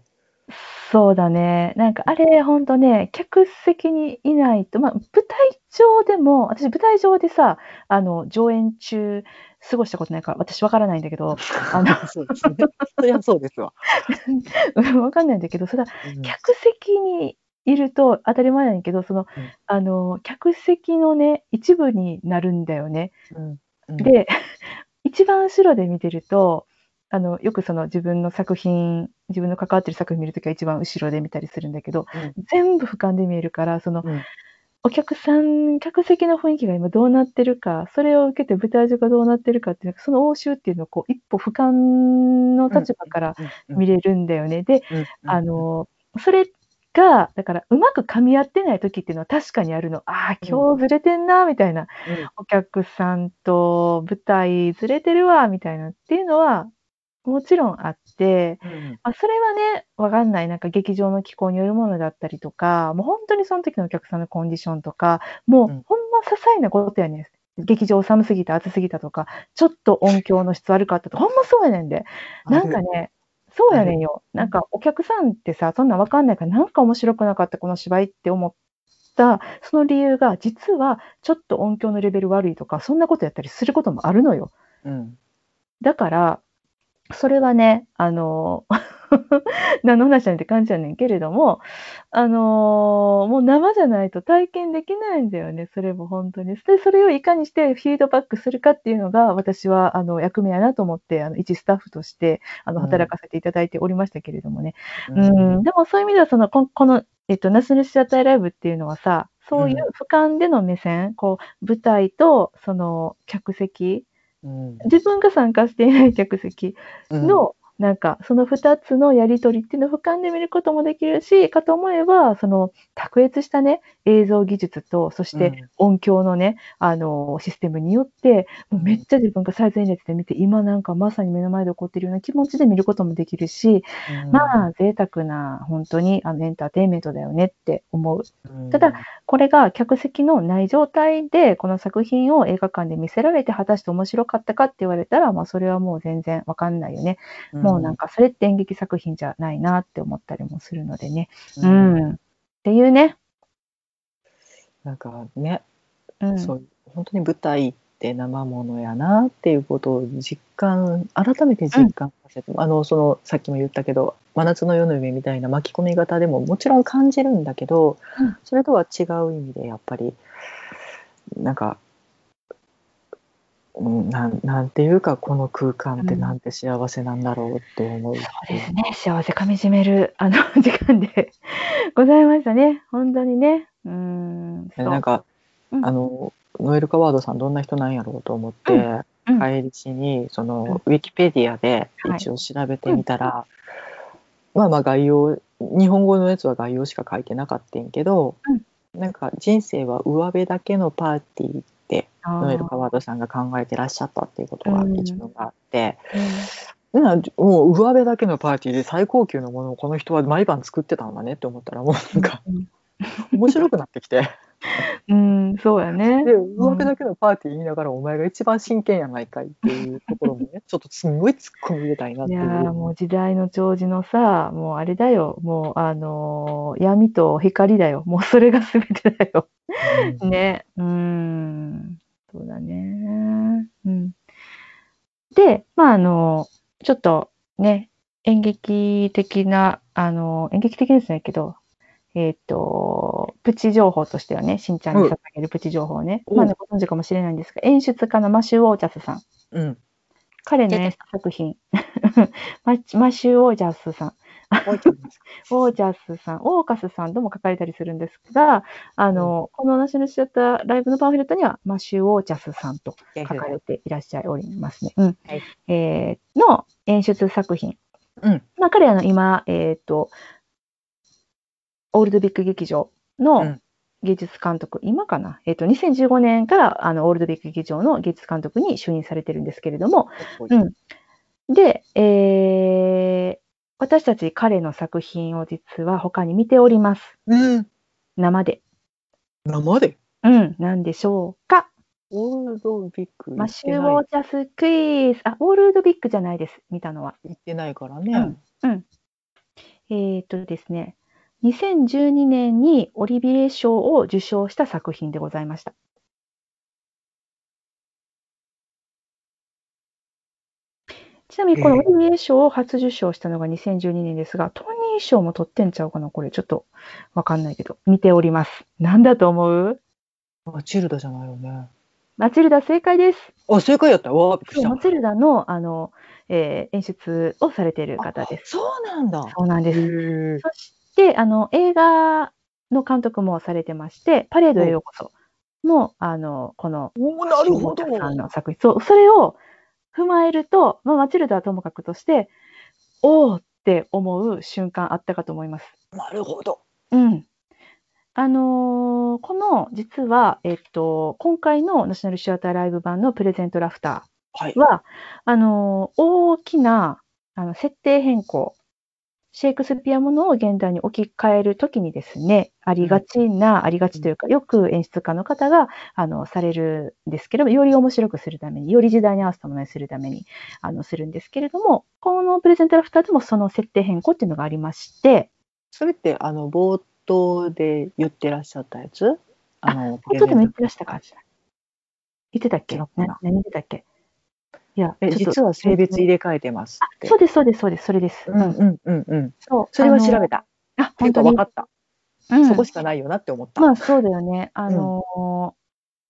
そうだね。なんかあれ、ほんとね、客席にいないと、まあ、舞台上でも、私舞台上でさ、あの、上演中過ごしたことないから、私わからないんだけど、あの、そうですね。そりゃそうですわ。う んわかんないんだけど、それはうん客席にいると当たり前なんやけど、その、うんあの、客席のね、一部になるんだよね。うんうんで、一番後ろで見てると、あの、よくその自分の作品、自分の関わってる作品見るときは一番後ろで見たりするんだけど、全部俯瞰で見えるから、その、うん。お客さん、客席の雰囲気が今どうなってるか、それを受けて舞台上がどうなってるかっていうのその応酬っていうのをこう一歩俯瞰の立場から見れるんだよね。で、うん。うん。あの、それが、だからうまく噛み合ってない時っていうのは確かにあるの。ああ、今日ずれてんな、みたいな。お客さんと舞台ずれてるわ、みたいな。っていうのは、もちろんあって、うんまあ、それはね、わかんない。なんか劇場の気候によるものだったりとか、もう本当にその時のお客さんのコンディションとか、もううんほんま些細なことやねん。劇場寒すぎた、暑すぎたとか、ちょっと音響の質悪かったとか、ほんまそうやねんで。なんかね、そうやねんよ。なんかお客さんってさ、そんなんわかんないから、なんか面白くなかったこの芝居って思った、その理由が、実はちょっと音響のレベル悪いとか、そんなことやったりすることもあるのよ。うんだから、それはね、あの、何の話なんて感じやねんけれども、あのもう生じゃないと体験できないんだよね、それも本当に。で、それをいかにしてフィードバックするかっていうのが、私はあの役目やなと思って、あの一スタッフとしてあのうん働かせていただいておりましたけれどもね。ううんん、でもそういう意味では、その、ここの、えっと、ナスネシアタイライブっていうのはさ、そういう俯瞰での目線、こう、舞台と、その、客席、うん自分が参加していない客席うん。の、なんか、その2つのやり取りっていうのを俯瞰で見ることもできるし、かと思えば、その、卓越したね、映像技術と、そして音響のね、あの、システムによって、もうめっちゃ自分が最前列で見て、今なんかまさに目の前で起こってるような気持ちで見ることもできるし、うん。まあ、贅沢な、本当に、あの、エンターテインメントだよねって思う。うん。ただこれが客席のない状態で、この作品を映画館で見せられて、果たして面白かったかって言われたら、まあ、それはもう全然わかんないよね。もうなんか、それって演劇作品じゃないなって思ったりもするのでね。ううんん。っていうね。なんかねうん。そう本当に舞台って生ものやなっていうことを実感改めて実感させて、あのそのさっきも言ったけど「真夏の夜の夢」みたいな巻き込み型でももちろん感じるんだけど、うんそれとは違う意味でやっぱりなんか、うん、なんなんていうかこの空間ってなんて幸せなんだろうって思う。そうですね。幸せかみしめる、あの、時間でございましたね。本当にね。うん。なんか、うんあのノエル・カワードさんどんな人なんやろうと思って、うん帰りしにその、うんウィキペディアではい一応調べてみたら、まあまあ概要日本語のやつは概要しか書いてなかったんけど、なんか人生は上辺だけのパーティーってノエル・カワードさんが考えてらっしゃったっていうことがうん。一文があって、うん。なもう上辺だけのパーティーで最高級のものをこの人は毎晩作ってたんだねって思ったらもうなんかうん。面白くなってきて。うん、そうやね。で、上辺だけのパーティー言いながら、お前が一番真剣やないかいっていうところもね、ちょっとすんごい突っ込み入れたいなっていう。いやーもう時代の長寿のさ、もうあれだよ、もうあのー闇と光だよ。もうそれが全てだよ。うんね。うーん。そうだね。うん。で、まああの、ちょっとね、演劇的な、あの、演劇的ですねけど、えっ、と、プチ情報としてはね、しんちゃんに捧げるプチ情報ね。うんまあね、ご存知かもしれないんですが、演出家のマシュー・ウォーチャスさん。うん。彼の演出作品、ママシュー・ウォーチャスさんウォーチャスオージャスさん、オーカスさんとも書かれたりするんですが、あの、この話のしちゃったライブのパンフレットには、マシュー・オージャスさんと書かれていらっしゃいおりますね。うん。はいえーの演出作品。うん。まあ、彼らの今、えっ、と、オールドビッグ劇場うのん芸術監督、今かな？えっ、と、2015年から、あの、オールドビッグ劇場の芸術監督に就任されてるんですけれども、うん。で、えー私たち彼の作品を実は他に見ております。うん。生で。生で？うん。なんでしょうか？オールドビッグマッシュ・ウ行っォーチャス・クイズ。あ、オールドビッグじゃないです。見たのは。行ってないからね。うん。えーっとですね。2012年にオリビエ賞を受賞した作品でございました。ちなみにこのオリビエ賞を初受賞したのが2012年ですが、トニー賞も取ってんちゃうかな？これちょっとわかんないけど、見ております。なんだと思う？マチルダじゃないよね。マチルダ正解です。あ、正解やった。わあ、びっくりした。マチルダのあの、えー演出をされている方です。そうなんだ。そうなんです。そして、あの、映画の監督もされてまして、パレードへようこそも、あの、この、おお、なるほど。下さんの作品。そう、それを踏まえると、まあ、マチルダはともかくとして、おーって思う瞬間あったかと思います。なるほど。うん。あのーこの、実は、えっと、今回のナショナルシアターライブ版のプレゼントラフタはいー。は、あのー大きな、あの、設定変更、シェイクスピアものを現代に置き換えるときにですね、ありがちな、ありがちというか、よく演出家の方が、あの、されるんですけれども、より面白くするために、より時代に合わせたものにするために、あの、するんですけれども、このプレゼントラフターでもその設定変更っていうのがありまして、それって、あの、冒頭で言ってらっしゃったやつ？あの、本当でも言ってらしたか。言ってたっけ？何言ってたっけ？いや、実は性別入れ替えてますって。そうです、そうです、そうです、それです。うんうんうんうん。そうそれは調べた。た。あ、本当に本当分か。った。うんそこしかないよなって思った。まあそうだよね。あのー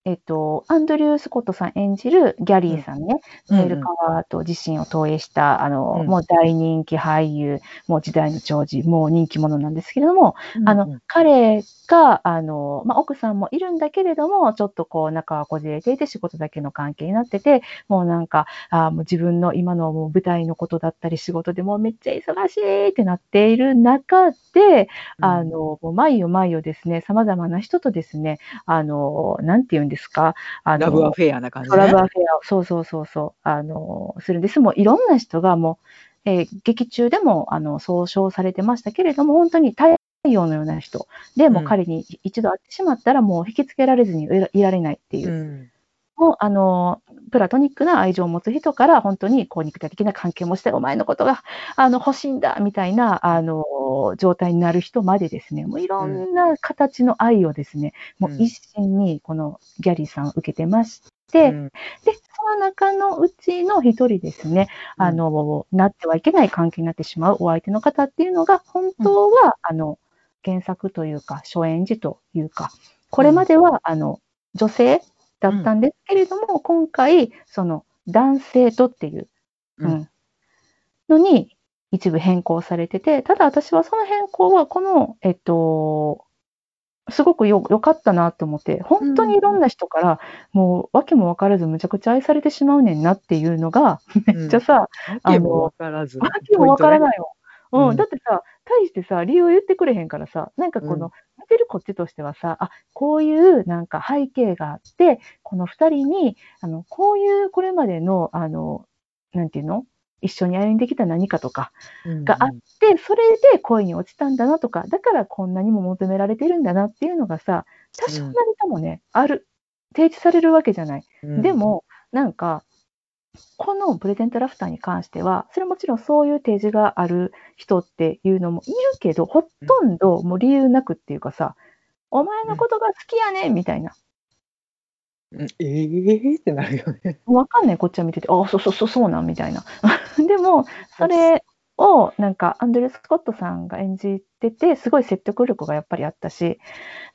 えっと、アンドリュー・スコットさん演じるギャリーさんね、うんノエル・カワーと自身を投影した、あの、うんもう大人気俳優、もう時代の寵児、もう人気者なんですけれども、あの、彼が、あの、まあ、奥さんもいるんだけれども、ちょっとこう、仲はこじれていて、仕事だけの関係になってて、もうなんか、あもう自分の今のもう舞台のことだったり、仕事でもうめっちゃ忙しいってなっている中で、あの、もう毎夜毎夜ですね、様々な人とですね、あの、なんて言うんですか、あの、ラブアフェアな感じね。ラブアフェアを、そうそうそうそう、あの、するんです。もういろんな人がもう、えー劇中でも、あの、総称されてましたけれども、本当に太陽のような人。で、もううん。彼に一度会ってしまったら、もう引きつけられずにいられないっていう。う、ん。もう、あの、プラトニックな愛情を持つ人から、本当に、こう、肉体的な関係もして、お前のことが、あの、欲しいんだ、みたいな、あの、状態になる人までですね、もういろんな形の愛をですね、もう一心に、このギャリーさん受けてまして、うん。で、その中のうちの一人ですね、うん。あの、なってはいけない関係になってしまうお相手の方っていうのが、本当は、あの、原作というか、初演時というか、これまでは、あの、女性だったんですけれども、今回、その、男性とっていう、ううんん、のに、一部変更されてて、ただ私はその変更は、この、えっと、すごくよ良かったなと思って、本当にいろんな人から、もう、訳も分からず、むちゃくちゃ愛されてしまうねんなっていうのが、めっちゃさ、わけもわからず。訳も分からい。ないわ。うん。うん、だってさ、大してさ、理由を言ってくれへんからさ、なんかこの、うん。見てるこっちとしてはさ、あ、こういうなんか背景があって、この二人に、あの、こういうこれまでの、あの、なんていうの？一緒に歩んできた何かとかがあって、それで恋に落ちたんだなとか、だからこんなにも求められてるんだなっていうのがさ、多少なりともね、ある、提示されるわけじゃない。うん。で、も、なんか、このプレゼントラフターに関しては、それはもちろんそういう提示がある人っていうのもいるけど、ほとんどもう理由なくっていうかさ、お前のことが好きやねんみたいな。うんえー？ってなるよね。わかんない、こっちは見てて、あ、そうそうそう、そうなんみたいな。でも、それを、なんか、アンドレス・スコットさんが演じてて、すごい説得力がやっぱりあったし、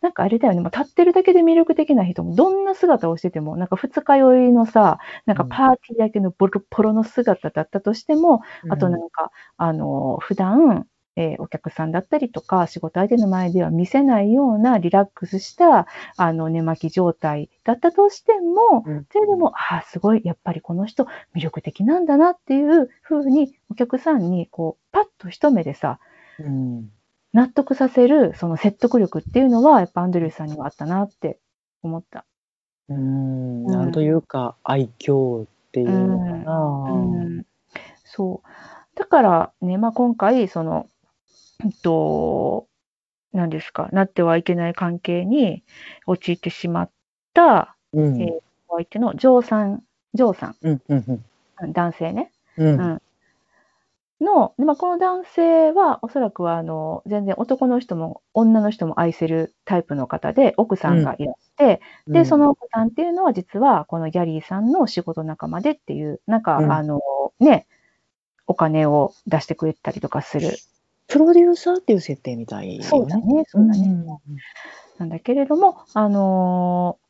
なんかあれだよね、もう立ってるだけで魅力的な人も、どんな姿をしてても、なんか二日酔いのさ、なんかパーティー焼けのボロポロの姿だったとしても、あとなんか、あの、普段、えーお客さんだったりとか、仕事相手の前では見せないようなリラックスした、あの、寝巻き状態だったとしても、うんそれでも、ああ、すごい、やっぱりこの人魅力的なんだなっていうふうに、お客さんに、こう、パッと一目でさ、うん納得させる、その説得力っていうのは、やっぱアンドリューさんにはあったなって思った。うんなんというか愛嬌っていうのかな。うん、そう。だからね、まあ、今回、その、えっと、何ですか、なってはいけない関係に陥ってしまったうん。えーお相手のジョーさん、ジョーさん、うんうんうん。うん男性ね、うん。うん。の、でまあ、この男性はおそらくはあの全然男の人も女の人も愛せるタイプの方で奥さんがいらして、で、その奥さんっていうのは実はこのギャリーさんの仕事仲間でっていう、なんか、うん。あのね、お金を出してくれたりとかする。プロデューサーっていう設定みたいよね。そうだね、そうだね。ん。なんだけれども、あのー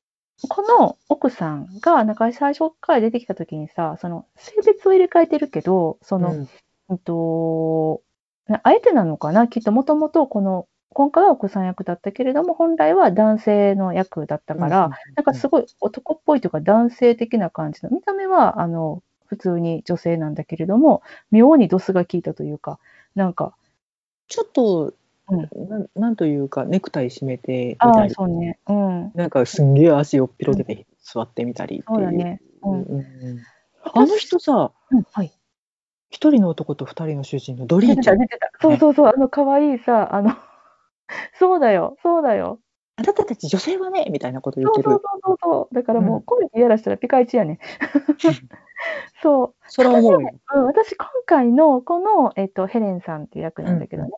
この奥さんが、なんか最初から出てきた時にさ、その性別を入れ替えてるけど、その、うん。うんと、なあえてなのかな？きっともともとこの、今回は奥さん役だったけれども、本来は男性の役だったから、なんかすごい男っぽいというか男性的な感じの、見た目は、あの、普通に女性なんだけれども、妙にドスが効いたというか、なんか、ちょっと、うんなんなんというかネクタイ締めてみああ、たりそうね、うん、なんかすんげえ足を広げて座ってみたりっていう。そうだね、うん、うんあの人さ、うん、はい。一人の男と二人の主人のドリーちゃん。出てた。そうそうそう、あの可愛いさ、あの、そうだよ、そうだよ。あなたたち女性はねみたいなこと言ってる。そうそうそう。だからもうう、コメディやらしたらピカイチやね。そう。それは思うよ。うん、私、今回のこの、えっと、ヘレンさんっていう役なんだけどね、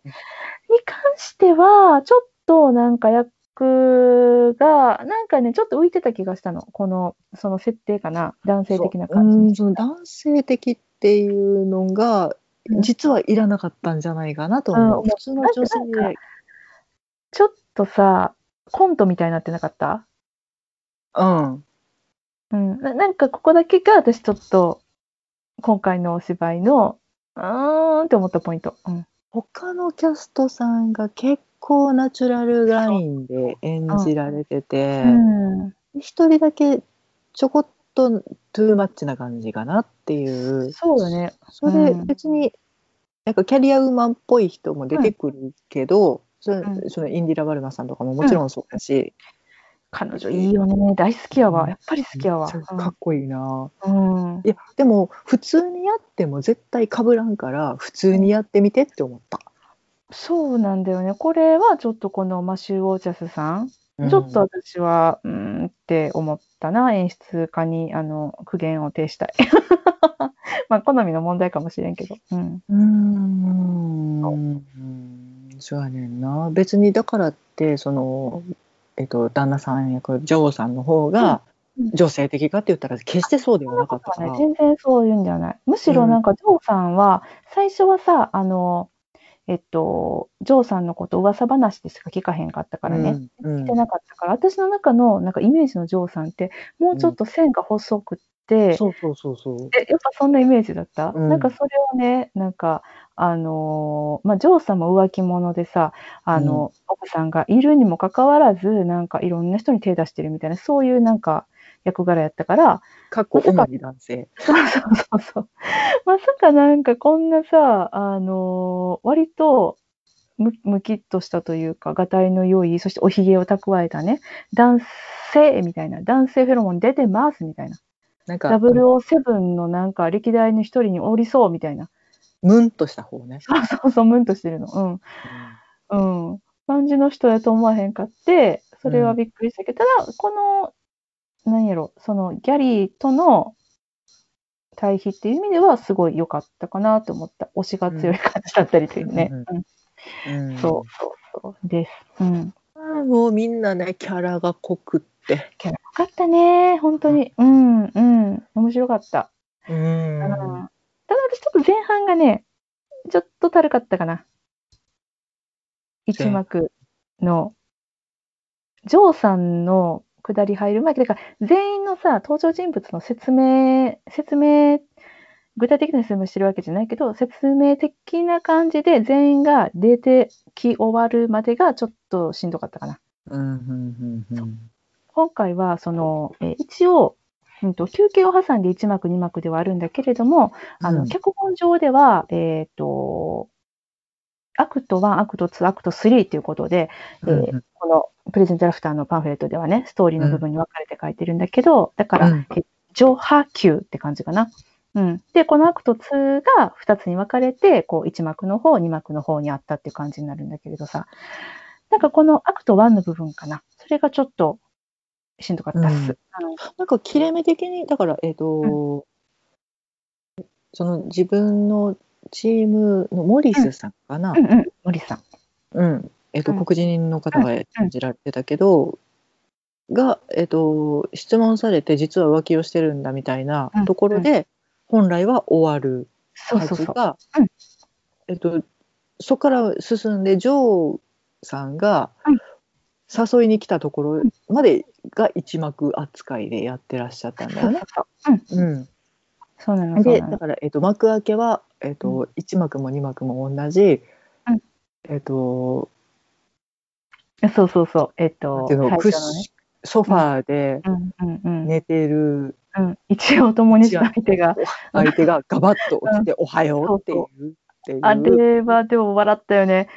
に関しては、ちょっとなんか役が、なんかね、ちょっと浮いてた気がしたの。この、その設定かな。男性的な感じ。うんその男性的っていうのがうん実はいらなかったんじゃないかなと思う。うん普通の女性ちょっとさ、コントみたいになってなかった？うん。うん、ななんかここだけが私ちょっと今回のお芝居のうーんって思ったポイント。うん、他のキャストさんが結構ナチュラルラインで演じられてて、うん一人だけちょこっとトゥーマッチな感じかなっていう。そうだね。それうん別に、なんかキャリアウーマンっぽい人も出てくるけど、そうんそのインディラ・バルマさんとかももちろんそうだし、彼女いいよね。大好きやわ。やっぱり好きやわ。かっこいいな。うん。うんいやでも普通にやっても絶対かぶらんから普通にやってみてって思った。そうなんだよね。これはちょっとこのマシュー・ウォーチャスさん、ちょっと私は、うーんって思ったな。演出家に、あの、苦言を呈したい。まあ、好みの問題かもしれんけど。うん。うーんそうやねんな。別にだからってその、えっと、旦那さん役ジョーさんの方がうん。うん。女性的かって言ったら決してそうではなかったから。ね、全然そういうんじゃない。むしろなんか、ジョーさんは、最初はさ、あの、えっと、ジョーさんのこと噂話でしか聞かへんかったからね。うんうん。聞いてなかったから、私の中のなんかイメージのジョーさんって、もうちょっと線が細くって、そうそうそうそう。え、やっぱそんなイメージだった、うん。なんかそれをね、なんか、あのーまあ、ジョーさんも浮気者でさ、あの、奥さんがいるにもかかわらず、なんかいろんな人に手出してるみたいな、そういうなんか役柄やったから、かっこ主に男性。そうそうそうそう。まさかなんかこんなさ、あのー割とむ、むきっとしたというか、がたいの良い、そしておひげを蓄えたね、男性みたいな、男性フェロモン出てますみたいな。なんか007のなんか歴代の一人におりそうみたいな。ムンとした方ね。そうそうそう、ムンとしてるの。うん。うん。感じの人やと思わへんかって、それはびっくりしたけど、ただ、この、何やろ、そのギャリーとの対比っていう意味ではすごい良かったかなと思った。推しが強い感じだったりというね。うんうんうんそうそうそうです。うん。あーもうみんなねキャラが濃くって。キャラ良かったね。本当に。うん、うん。面白かった。ううんん。ただ私ちょっと前半がね、ちょっとたるかったかな。一幕の、ジョーさんの下り入る前だから全員のさ、登場人物の説明、説明具体的な説明してるわけじゃないけど、説明的な感じで全員が出てき終わるまでがちょっとしんどかったかな。うんうんうんうん今回は、その、えー一応、うんと、休憩を挟んで1幕、2幕ではあるんだけれども、あの、うん脚本上では、えっ、と、アクト1、アクト2、アクト3ということで、えーうんうんこのプレゼントラフターのパンフレットではね、ストーリーの部分に分かれて書いてるんだけど、だから、うんえ序破急って感じかな。うん。で、このアクト2が2つに分かれて、こう、1幕の方、2幕の方にあったっていう感じになるんだけれどさ、なんかこのアクト1の部分かな。それがちょっとしんどかったっす。うん。うんなんか切れ目的にだからえっ、と、その自分のチームのモリスさんかな、うんうん、森さん。うん。えっとうん。黒人の方が演じられてたけど、が、えっと質問されて実は浮気をしてるんだみたいなうん。ところで、本来は終わるはそうそうそう。ずがうん。えっとそこから進んでジョーさんがうん誘いに来たところまでが一幕扱いでやってらっしゃったんだよね。そうそうそう。うん。うんそうな。でだから、えっと幕開けは、えっと一幕も二幕も同じ、うんえっとそうそうそう。えっと、なんていうソファーでうんうんうん。寝てるうん、一応共にした相手が。相手がガバッと起きて「おはよう」っていうっていうあれはでも笑ったよね。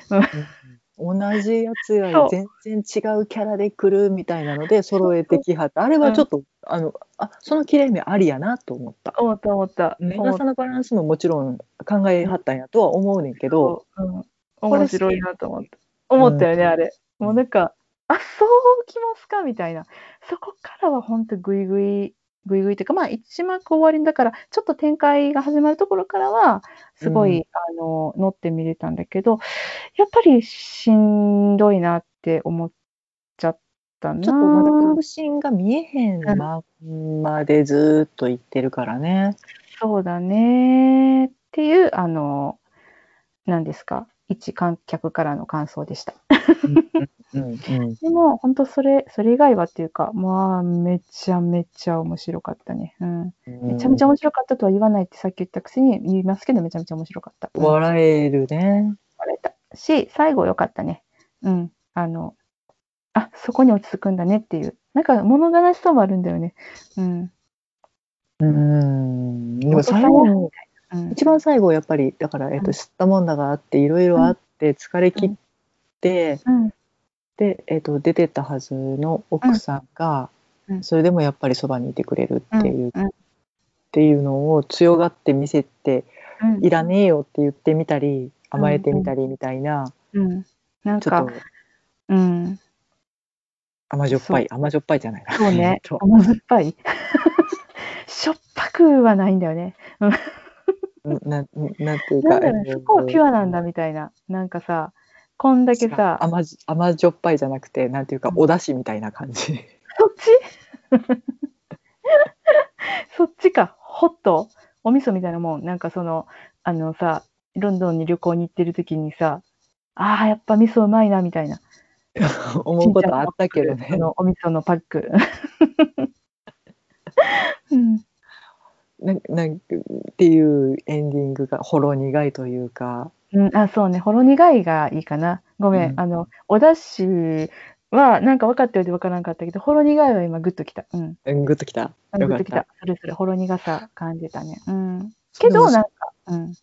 うんうん同じやつよそうり全然違うキャラで来るみたいなので揃えてきはったあれはちょっと、あのあその切れ目ありやなと思った。思った思った。思っ長さのバランスももちろん考えはったんやとは思うねんけど、た。うん、面白いなと思った。思ったよね、うんあれ。もうなんか、あ、そうきますか？みたいな。そこからは本当グイグイ、グイグイっていうか、まあ一幕終わりだから、ちょっと展開が始まるところからは、すごい、うんあの、乗って見れたんだけど、やっぱりしんどいなって思っちゃったな。ちょっとまだ確信が見えへんまんまでずーっと言ってるからね。そうだね。っていう、あの、何ですか、一観客からの感想でした。でも、本当それ、それ以外はっていうか、まあ、めちゃめちゃ面白かったね。うん。うんめちゃめちゃ面白かったとは言わないってさっき言ったくせに言いますけど、めちゃめちゃ面白かった。うん笑えるね。笑えたし、最後良かったね。うん。あの、あ、そこに落ち着くんだねっていう。なんか物悲しさもあるんだよね。うん。うん。でも最後のうん、一番最後やっぱりだから、えっと、うん吸ったもんだがあっていろいろあって疲れ切って、うん。で、えっと、出てったはずの奥さんが、うんそれでもやっぱりそばにいてくれるっていう、うん。っていうのを強がって見せてうん。いらねえよって言ってみたり甘えてみたりみたいな、うん。なんかうん。甘じょっぱい甘じょっぱいじゃないな。そうねえっ。と甘酸っぱい。しょっぱくはないんだよね。ななんていうかそこはピュアなんだみたいな。なんかさ、こんだけさ、甘じ甘じょっぱいじゃなくてなんていうかうん。お出汁みたいな感じ。そっち？そっちか、ホット？お味噌みたいなもん。なんかその、あのさ、ロンドンに旅行に行ってる時にさ、ああ、やっぱ味噌うまいな、みたいな。思うことあったけどね。お味噌のパック。うん、ななんかっていうエンディングがほろ苦いというか、うん、あ、そうね、ほろ苦いがいいかな。ごめん、うんあの、お出汁はなんか分かったようで分からんかったけど、ほろ苦いは今グッときた。うん。うんグッときた。よかったグッときた。。それそれ、ほろ苦さ感じたね。うん。けど、なんか、うん。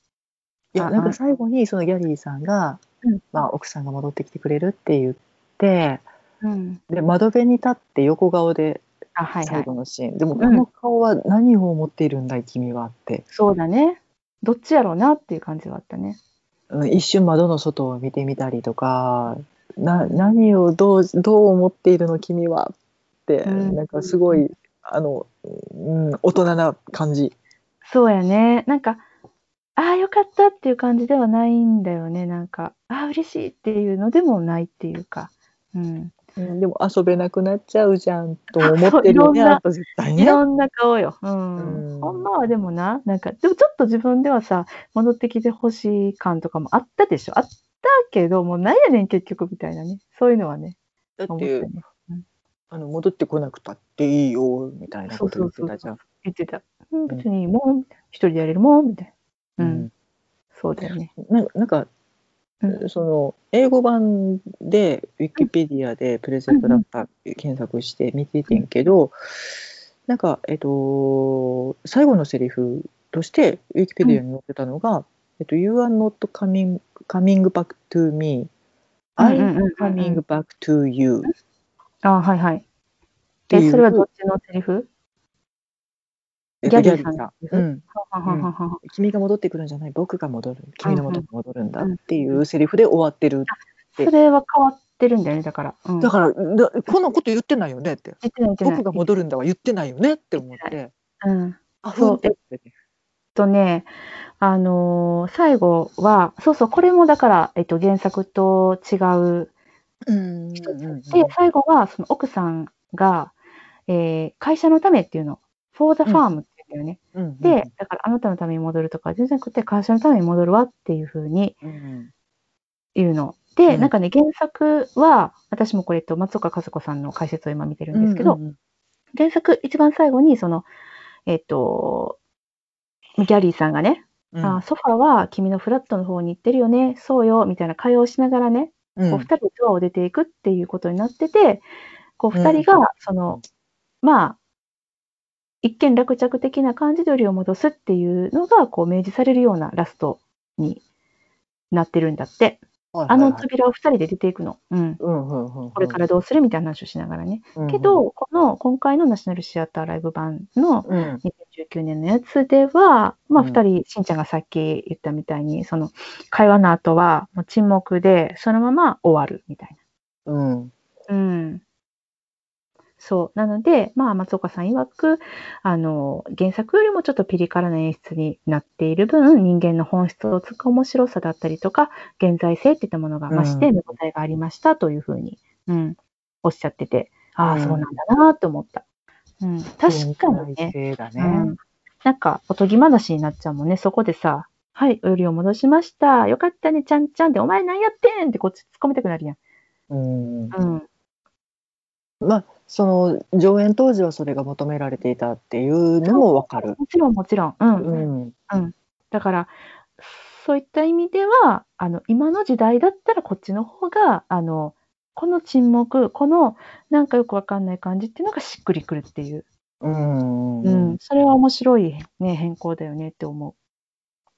いやあなんか最後にそのギャリーさんが、うんまあ、奥さんが戻ってきてくれるって言ってうん。で窓辺に立って横顔であ、はいはい。最後のシーン、でもこの顔は何を思っているんだい君はって、そうだね。どっちやろうなっていう感じはあったね。うん一瞬窓の外を見てみたりとかな何をどうどう思っているの君はって、うんなんかすごいあの、うん、大人な感じ。そうやね。なんか、ああ、よかったっていう感じではないんだよね。なんか、ああ、嬉しいっていうのでもないっていうか。うん。うんでも遊べなくなっちゃうじゃんと思ってるよね、そういろんなあ絶対ね。いろんな顔よ。うん。うんほんまはでもな、なんか、でもちょっと自分ではさ、戻ってきてほしい感とかもあったでしょ。あったけど、もうなんやねん結局みたいなね。そういうのはね、だってたね。あの戻ってこなくたっていいよみたいなこと言ってたじゃん。言ってた。うん、別にいいもん、みたいな。一人でやれるもん、みたいな。うん。そうだよね。なんかなんか、うん。その英語版でウィキペディアでプレゼントラッパー検索して見ててんけど、なんかえっと最後のセリフとしてウィキペディアに載ってたのが「えっと You are not coming, coming back to me. I'm coming back to you」あはいはい。え、ていう。それはどっちのセリフ？えっとギャリーさん。ギのセリフうん、君が戻ってくるんじゃない。僕が戻る。君の元に戻るんだっていうセリフで終わってる、でそれは変わってるんだよね、だから。うん、だからだこんなこと言ってないよねって。言ってない言ってない。僕が戻るんだは言ってないよねって思って。うん。あそう。ふんっとね、あのー最後は、そうそう、これもだから、えっと、原作と違う。で、最後は、その奥さんが、えー会社のためっていうの、for the うん farm って言うんだよね。うん。で、だからあなたのために戻るとか、全然なくて会社のために戻るわっていうふうにうん言うの。で、うん。なんかね、原作は、私もこれと松岡和子さんの解説を今見てるんですけど、うん原作一番最後に、その、えっと、ギャリーさんがね、うん。あソファーは君のフラットの方に行ってるよね、そうよ、みたいな会話をしながらね、うん。こう二人でドアを出ていくっていうことになってて、こううん二人が、その、まあ、一見落着的な感じでよりを戻すっていうのが、こう明示されるようなラストになってるんだって。あの扉を二人で出ていくの。うん。うんうんうんうんこれからどうするみたいな話をしながらね。うんけど、この今回のナショナルシアターライブ版のうん2019年のやつでは、まあ、うん二人、しんちゃんがさっき言ったみたいに、その会話の後はもう沈黙で、そのまま終わるみたいうんな。うん。そう。なので、まあ、松岡さん曰く、あの、原作よりもちょっとピリ辛な演出になっている分、人間の本質をつく面白さだったりとか、現在性っていったものが増して、うん見応えがありましたというふうに、うん、おっしゃってて、ああ、うんそうなんだなと思った。うん、確かにね。ねうん、なんか、おとぎ話になっちゃうもんね。そこでさ、はい、およりを戻しました。よかったね、ちゃんちゃんで、お前何やってんってこっち突っ込みたくなるやん。うんうん。まあその上演当時はそれが求められていたっていうのもわかる。もちろん、もちろん。うん。うんだから、そういった意味では、あの、今の時代だったらこっちの方が、あの、この沈黙、このなんかよくわかんない感じっていうのがしっくりくるっていう。うんうん。それは面白いね、変更だよねって思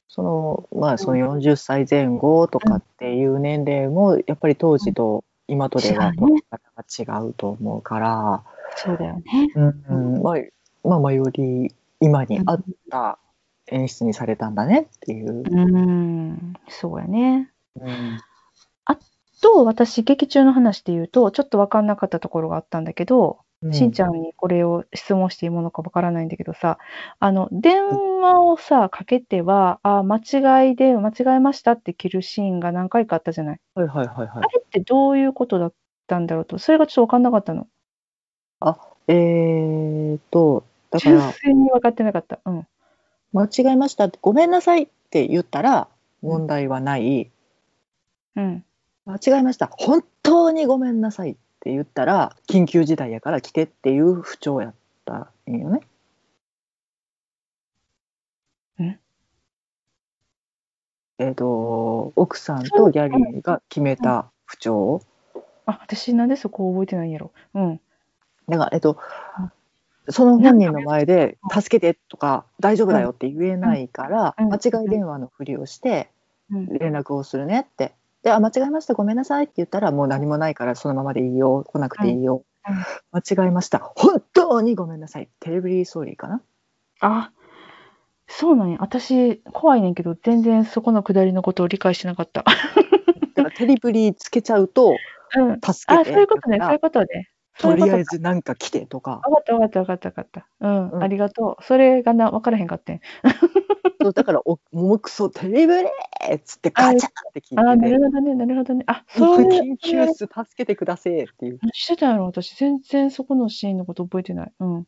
そのまあその40歳前後とかっていう年齢もやっぱり当時と今とでは違うね捉え方が違うと思うから、う。そうだよね。うんまあ、まあまあより今に合った演出にされたんだねっていう。うん。そうやね。うんと、私、劇中の話で言うと、ちょっと分かんなかったところがあったんだけど、しんちゃんにこれを質問していいものか分からないんだけどさ、あの、電話をさ、かけては、あ、間違いで、間違えましたって切るシーンが何回かあったじゃない？はいはいはいはいあ。れってどういうことだったんだろうと、それがちょっと分かんなかったの？えーとだか純ら粋に分かってなかった。うん。間違えましたってごめんなさいって言ったら問題はない。うん。間違えました本当にごめんなさいって言ったら緊急事態やから来てっていう不調やったんよね。んえっ、と奥さんとギャリーが決めた不調。あ、私なんでそこ覚えてないんやろ。うん。だからえっ、とその本人の前で「助けて」とか「大丈夫だよ」って言えないからうん間違い電話のふりをしてうん。連絡をするねって。で、あ、間違えました、ごめんなさいって言ったら、もう何もないからそのままでいいよ、来なくていいよ。うん間違えました、本当にごめんなさい。テレビリーソーリーかな？あ、そうなんや。私、怖いねんけど、全然そこのくだりのことを理解してなかった。だからテレビリーつけちゃうと、うん。助けあ、て。そういうことね、だからそういうことね。そういうこととりあえずなんか来てとか。わかったわかったわかったわかった。うん、うんありがとう。それがな、わからへんかってん。そうだから、おもうくそ、テレビリーっつってガチャって聞いててなる。ほどね、なるほどね。あ、そういう。緊急室助けてくださいっていう。何してたんやろ私、全然そこのシーンのこと覚えてない。うん。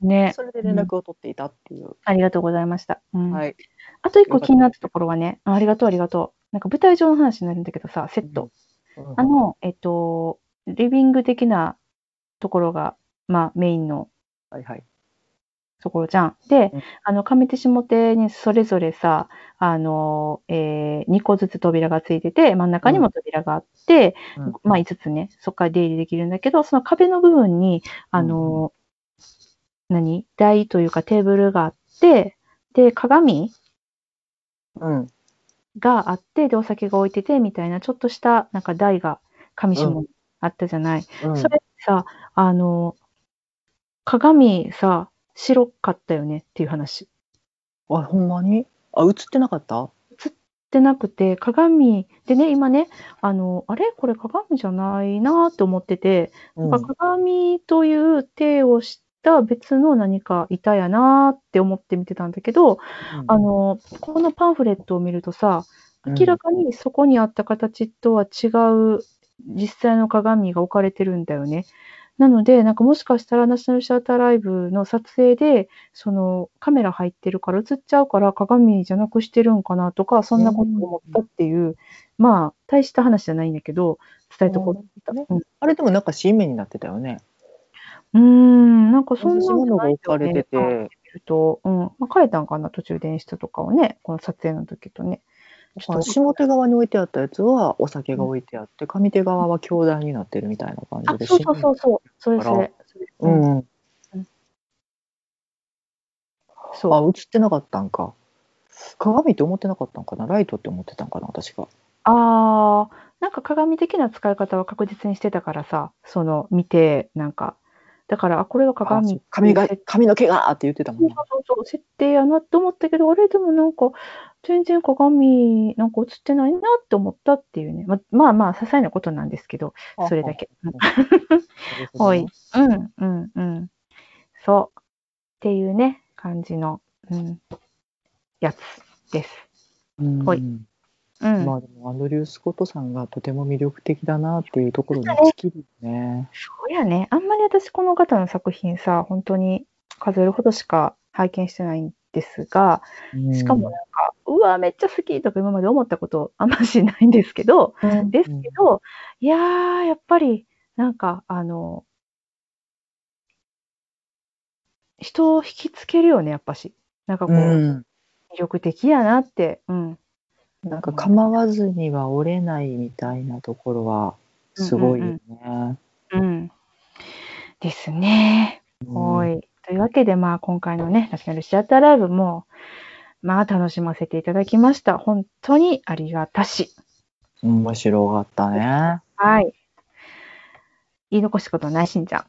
ね、それで連絡を取っていたっていう。ありがとうございました。うん。はい。あと一個気になったところはね、あありがとう、ありがとう。なんか舞台上の話になるんだけどさ、セット。うんあの、えっと、リビング的なところが、まあ、メインのはいはい。ところじゃん。でうん、あの、上手下手にそれぞれさ、あの、え2個ずつ扉がついてて、真ん中にも扉があって、うんまあ5つね、そこから出入りできるんだけど、その壁の部分に、あの、何？台というかテーブルがあって、で、鏡うん。があって、で、お酒が置いてて、みたいな、ちょっとした、なんか台が上下にあったじゃない。うん。それさ、あの、鏡さ、白かったよねっていう話。あ、ほんまに？あ、映ってなかった？ってなくて、鏡でね、今ね、あの、あれ？これ鏡じゃないなって思ってて、うん。なんか鏡という体をした別の何かいたやなって思って見てたんだけど、あの、このパンフレットを見るとさ、明らかにそこにあった形とは違う実際の鏡が置かれてるんだよね。なので、なんかもしかしたらナショナルシアターライブの撮影で、そのカメラ入ってるから映っちゃうから鏡じゃなくしてるんかなとか、そんなこと思ったっていう、まあ、大した話じゃないんだけど、伝えとこう。うんあれでもなんか新面になってたよね。うーん、なんかそんなものが置かれてて、うん、まあ、変えたんかな、途中で演出とかをね、この撮影の時とね。下手側に置いてあったやつはお酒が置いてあって、上手側は兄弟になってるみたいな感あじ、で。そうそうそうそう、それそれ。ううん、ん。そう。あ、映ってなかったんか。鏡って思ってなかったんかな？ライトって思ってたんかな？私が。ああ、なんか鏡的な使い方は確実にしてたからさ、その見て、なんか、だから、あ、これはあ鏡髪が設髪の毛がって言ってたもんそうそうそう、設定やなって思ったけど、あれでもなんか、全然鏡、なんか映ってないなって思ったっていうね。ままあまあ、些細なことなんですけど、それだけ。うんおい。うん、うん、うん。そう。っていうね、感じの、うん、やつです。うんほいうん。まあでもアンドリュー・スコットさんがとても魅力的だなっていうところに尽きるよね。そうやね。あんまり私この方の作品さ、本当に数えるほどしか拝見してないんですが、しかもなんか、うわ、めっちゃ好きとか今まで思ったことあんましないんですけど、うん、ですけど、いやー、やっぱり、なんか、あの、人を引きつけるよね、やっぱし。なんかこう、うん、魅力的やなって、うん。なんか構わずには折れないみたいなところはすごいよね。うん。ですね。うんはい。というわけで、まあ、今回のね、ナショナルシアターライブも、まあ、楽しませていただきました。本当にありがたし。面白かったね。はい。言い残したことないしんちゃん。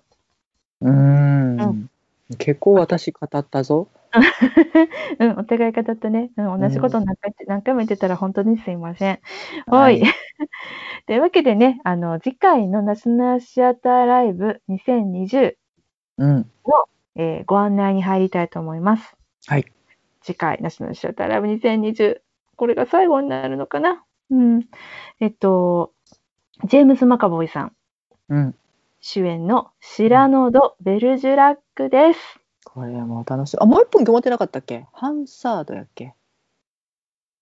うん。う結構私語ったぞ。うん、お互い方とね、うん、同じこと何回,、何回も言ってたら本当にすいません。は。はい というわけでね、あの、次回のナショナルシアターライブ2020、うん。えーご案内に入りたいと思います。はい。次回、ナショナルシアターライブ2020、これが最後になるのかな？うん。えっと、ジェームズ・マカボイさんうん。主演のシラノ・ド・ベルジュラックです。これも楽しい。あ、もう一本決まってなかったっけ？ハンサードやっけ？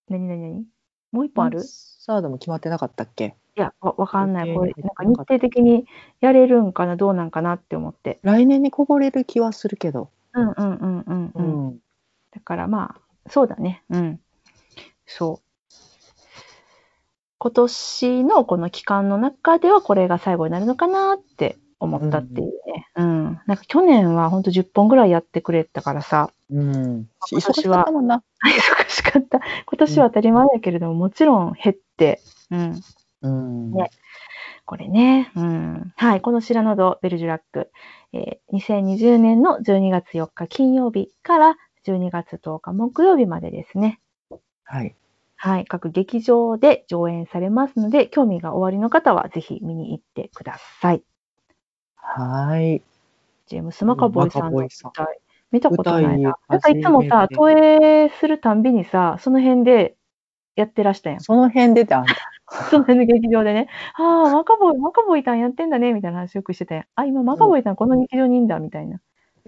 何何何？もう一本ある？ハンサードも決まってなかったっけ？いや、わわかんない。これ、なんか日程的にやれるんかな、どうなんかなって思って。来年にこぼれる気はするけど。うんうんうんうんううん。ん。だからまあ、そうだね。うん。そう。今年のこの期間の中ではこれが最後になるのかなって思ったっていうね。うん。なんか去年はほんと10本ぐらいやってくれたからさ、うん。今忙し年はかったもんな。忙しかった。今年は当たり前だけれども、もちろん減って、うん。うん。ねこれね。うん。はい。このシラノド・ベルジュラック、えー2020年の12月4日金曜日から12月10日木曜日までですね。はい。はい。各劇場で上演されますので、興味がおありの方はぜひ見に行ってください。はい。ジェームス・マカボイさんの舞台、見たことないな。なんかいつもさ、投影するたんびにさ、その辺でやってらしたやん。その辺出てあんた。その辺の劇場でね、ああ、マカボイ、マカボイさんやってんだね、みたいな話よくしてたやん。あ、今マカボイさんこの劇場にいんだ、みたいな。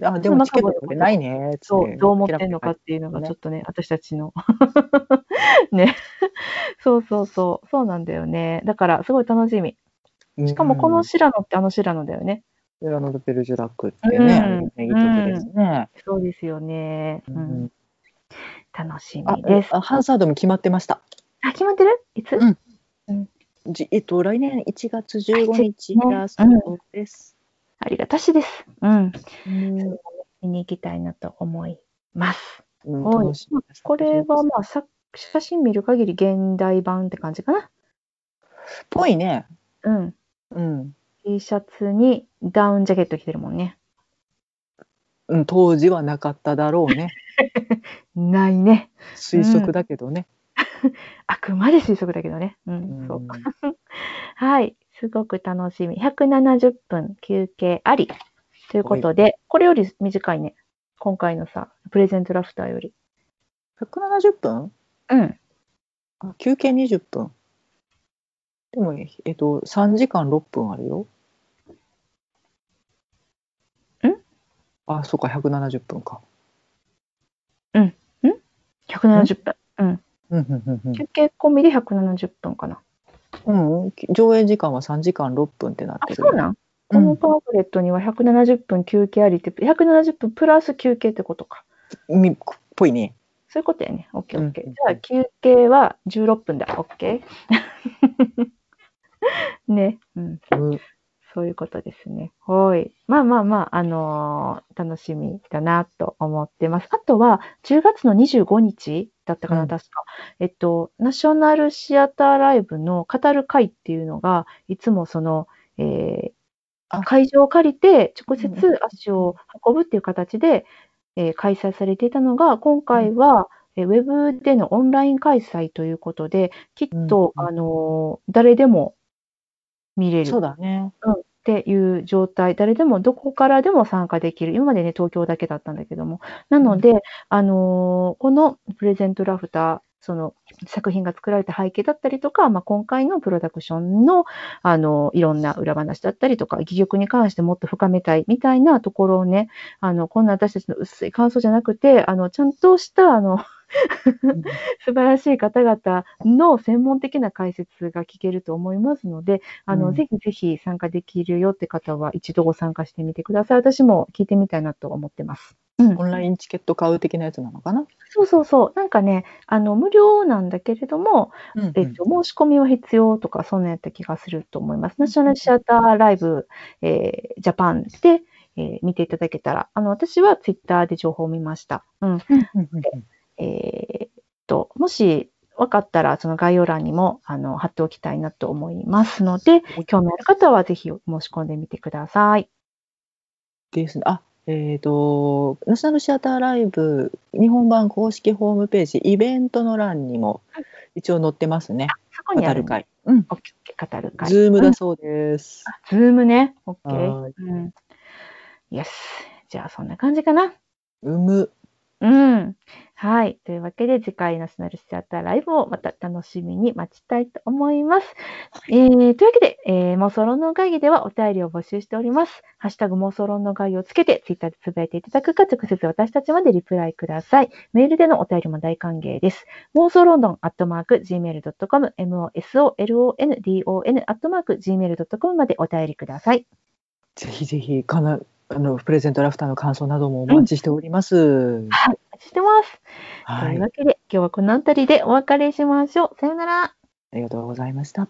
あ、でもチケット取れないね。そう、どう思ってんのかっていうのがちょっとね、私たちの。ね。そうそうそう、そうなんだよね。だから、すごい楽しみ。しかも、このシラノってあのシラノだよね。セラノド・ベルジュラックっていうね、うん名曲ですね。そうですよね。ううんん楽しあみです。あハンサードも決まってました。あ、決まってる？いつ、うんじえっと、来年1月15日ねラストです。ありがたしです。うん。うん見に行きたいなと思います。うんはいこれはまあ、さ写真見る限り現代版って感じかな。ぽいね。うん。うん。T シャツにダウンジャケット着てるもんね。うん、当時はなかっただろうね。ないね。推測だけどね。あくまで推測だけどね。うん、そう。はい。すごく楽しみ。170分休憩あり。ということで、これより短いね。今回のさ、プレゼントラフターより。170分うん。あ休憩20分。でも、えっと、3時間6分あるよ。んあ、そうか、170分か。170分。うん。うんうんうんうん休憩込みで170分かな。うん、上映時間は3時間6分ってなっあ、てる。そうなん？うこのんパンフレットには170分休憩ありって、170分プラス休憩ってことか。みっぽいね。そういうことやね。OK、うん OK。じゃあ、休憩は16分だ。OK? ね。うん。うんそういうことですね。はい。まあまあまあ、あのー楽しみだなと思ってます。あとは、10月の25日だったかな、うん確か。えっと、ナショナルシアターライブの語る会っていうのが、いつもその、えーあ会場を借りて直接うん足を運ぶっていう形で、えー開催されていたのが、今回は、えーウェブでのオンライン開催ということで、きっと、うんあのー誰でも見れる。そうだね。っていう状態、誰でもどこからでも参加できる。今までね、東京だけだったんだけども。なので、あのーこのプレゼントラフター、その作品が作られた背景だったりとか、まあ、今回のプロダクションの、あのいろんな裏話だったりとか、戯曲に関してもっと深めたいみたいなところをね、あの、こんな私たちの薄い感想じゃなくて、あの、ちゃんとした、あの、素晴らしい方々の専門的な解説が聞けると思いますので、あの、うんぜひぜひ参加できるよって方は一度ご参加してみてください。私も聞いてみたいなと思ってます。うんオンラインチケット買う的なやつなのかな？そうそうそう。なんかね、あの、無料なんだけれども、うんえっと、申し込みは必要とか、そんなやった気がすると思います。ナショナルシアターライブ、えージャパンで、えー見ていただけたら、あの、私はツイッターで情報を見ました。うん。うんうんうんえーっと、もし分かったら、その概要欄にも、あの、貼っておきたいなと思いますので、興味ある方はぜひ申し込んでみてください。ですね。あ、えっ、と、ナショナルシアターライブ日本版公式ホームページイベントの欄にも一応載ってますね。そこにある語る会。うん。オッケー、語る会。 Zoomうんだそうです。ズームね。オッケはーー。うん。よし。じゃあ、そんな感じかな。うむ。うん。はい。というわけで、次回ナショナルシアターライブをまた楽しみに待ちたいと思います。えー、というわけで、えー、妄想ロンドン会議ではお便りを募集しております。ハッシュタグ妄想ロンドン会議をつけて、ツイッターでつぶやいていただくか、直接私たちまでリプライください。メールでのお便りも大歓迎です。妄想ロンドンアットマーク gmail.com、mosolondon アットマーク gmail.com までお便りください。ぜひぜひかなあのプレゼントラフターの感想などもお待ちしております。はい。お待ちしてます。とはい。あいうわけで、今日はこの辺りでお別れしましょう。さよなら。りがとうございました。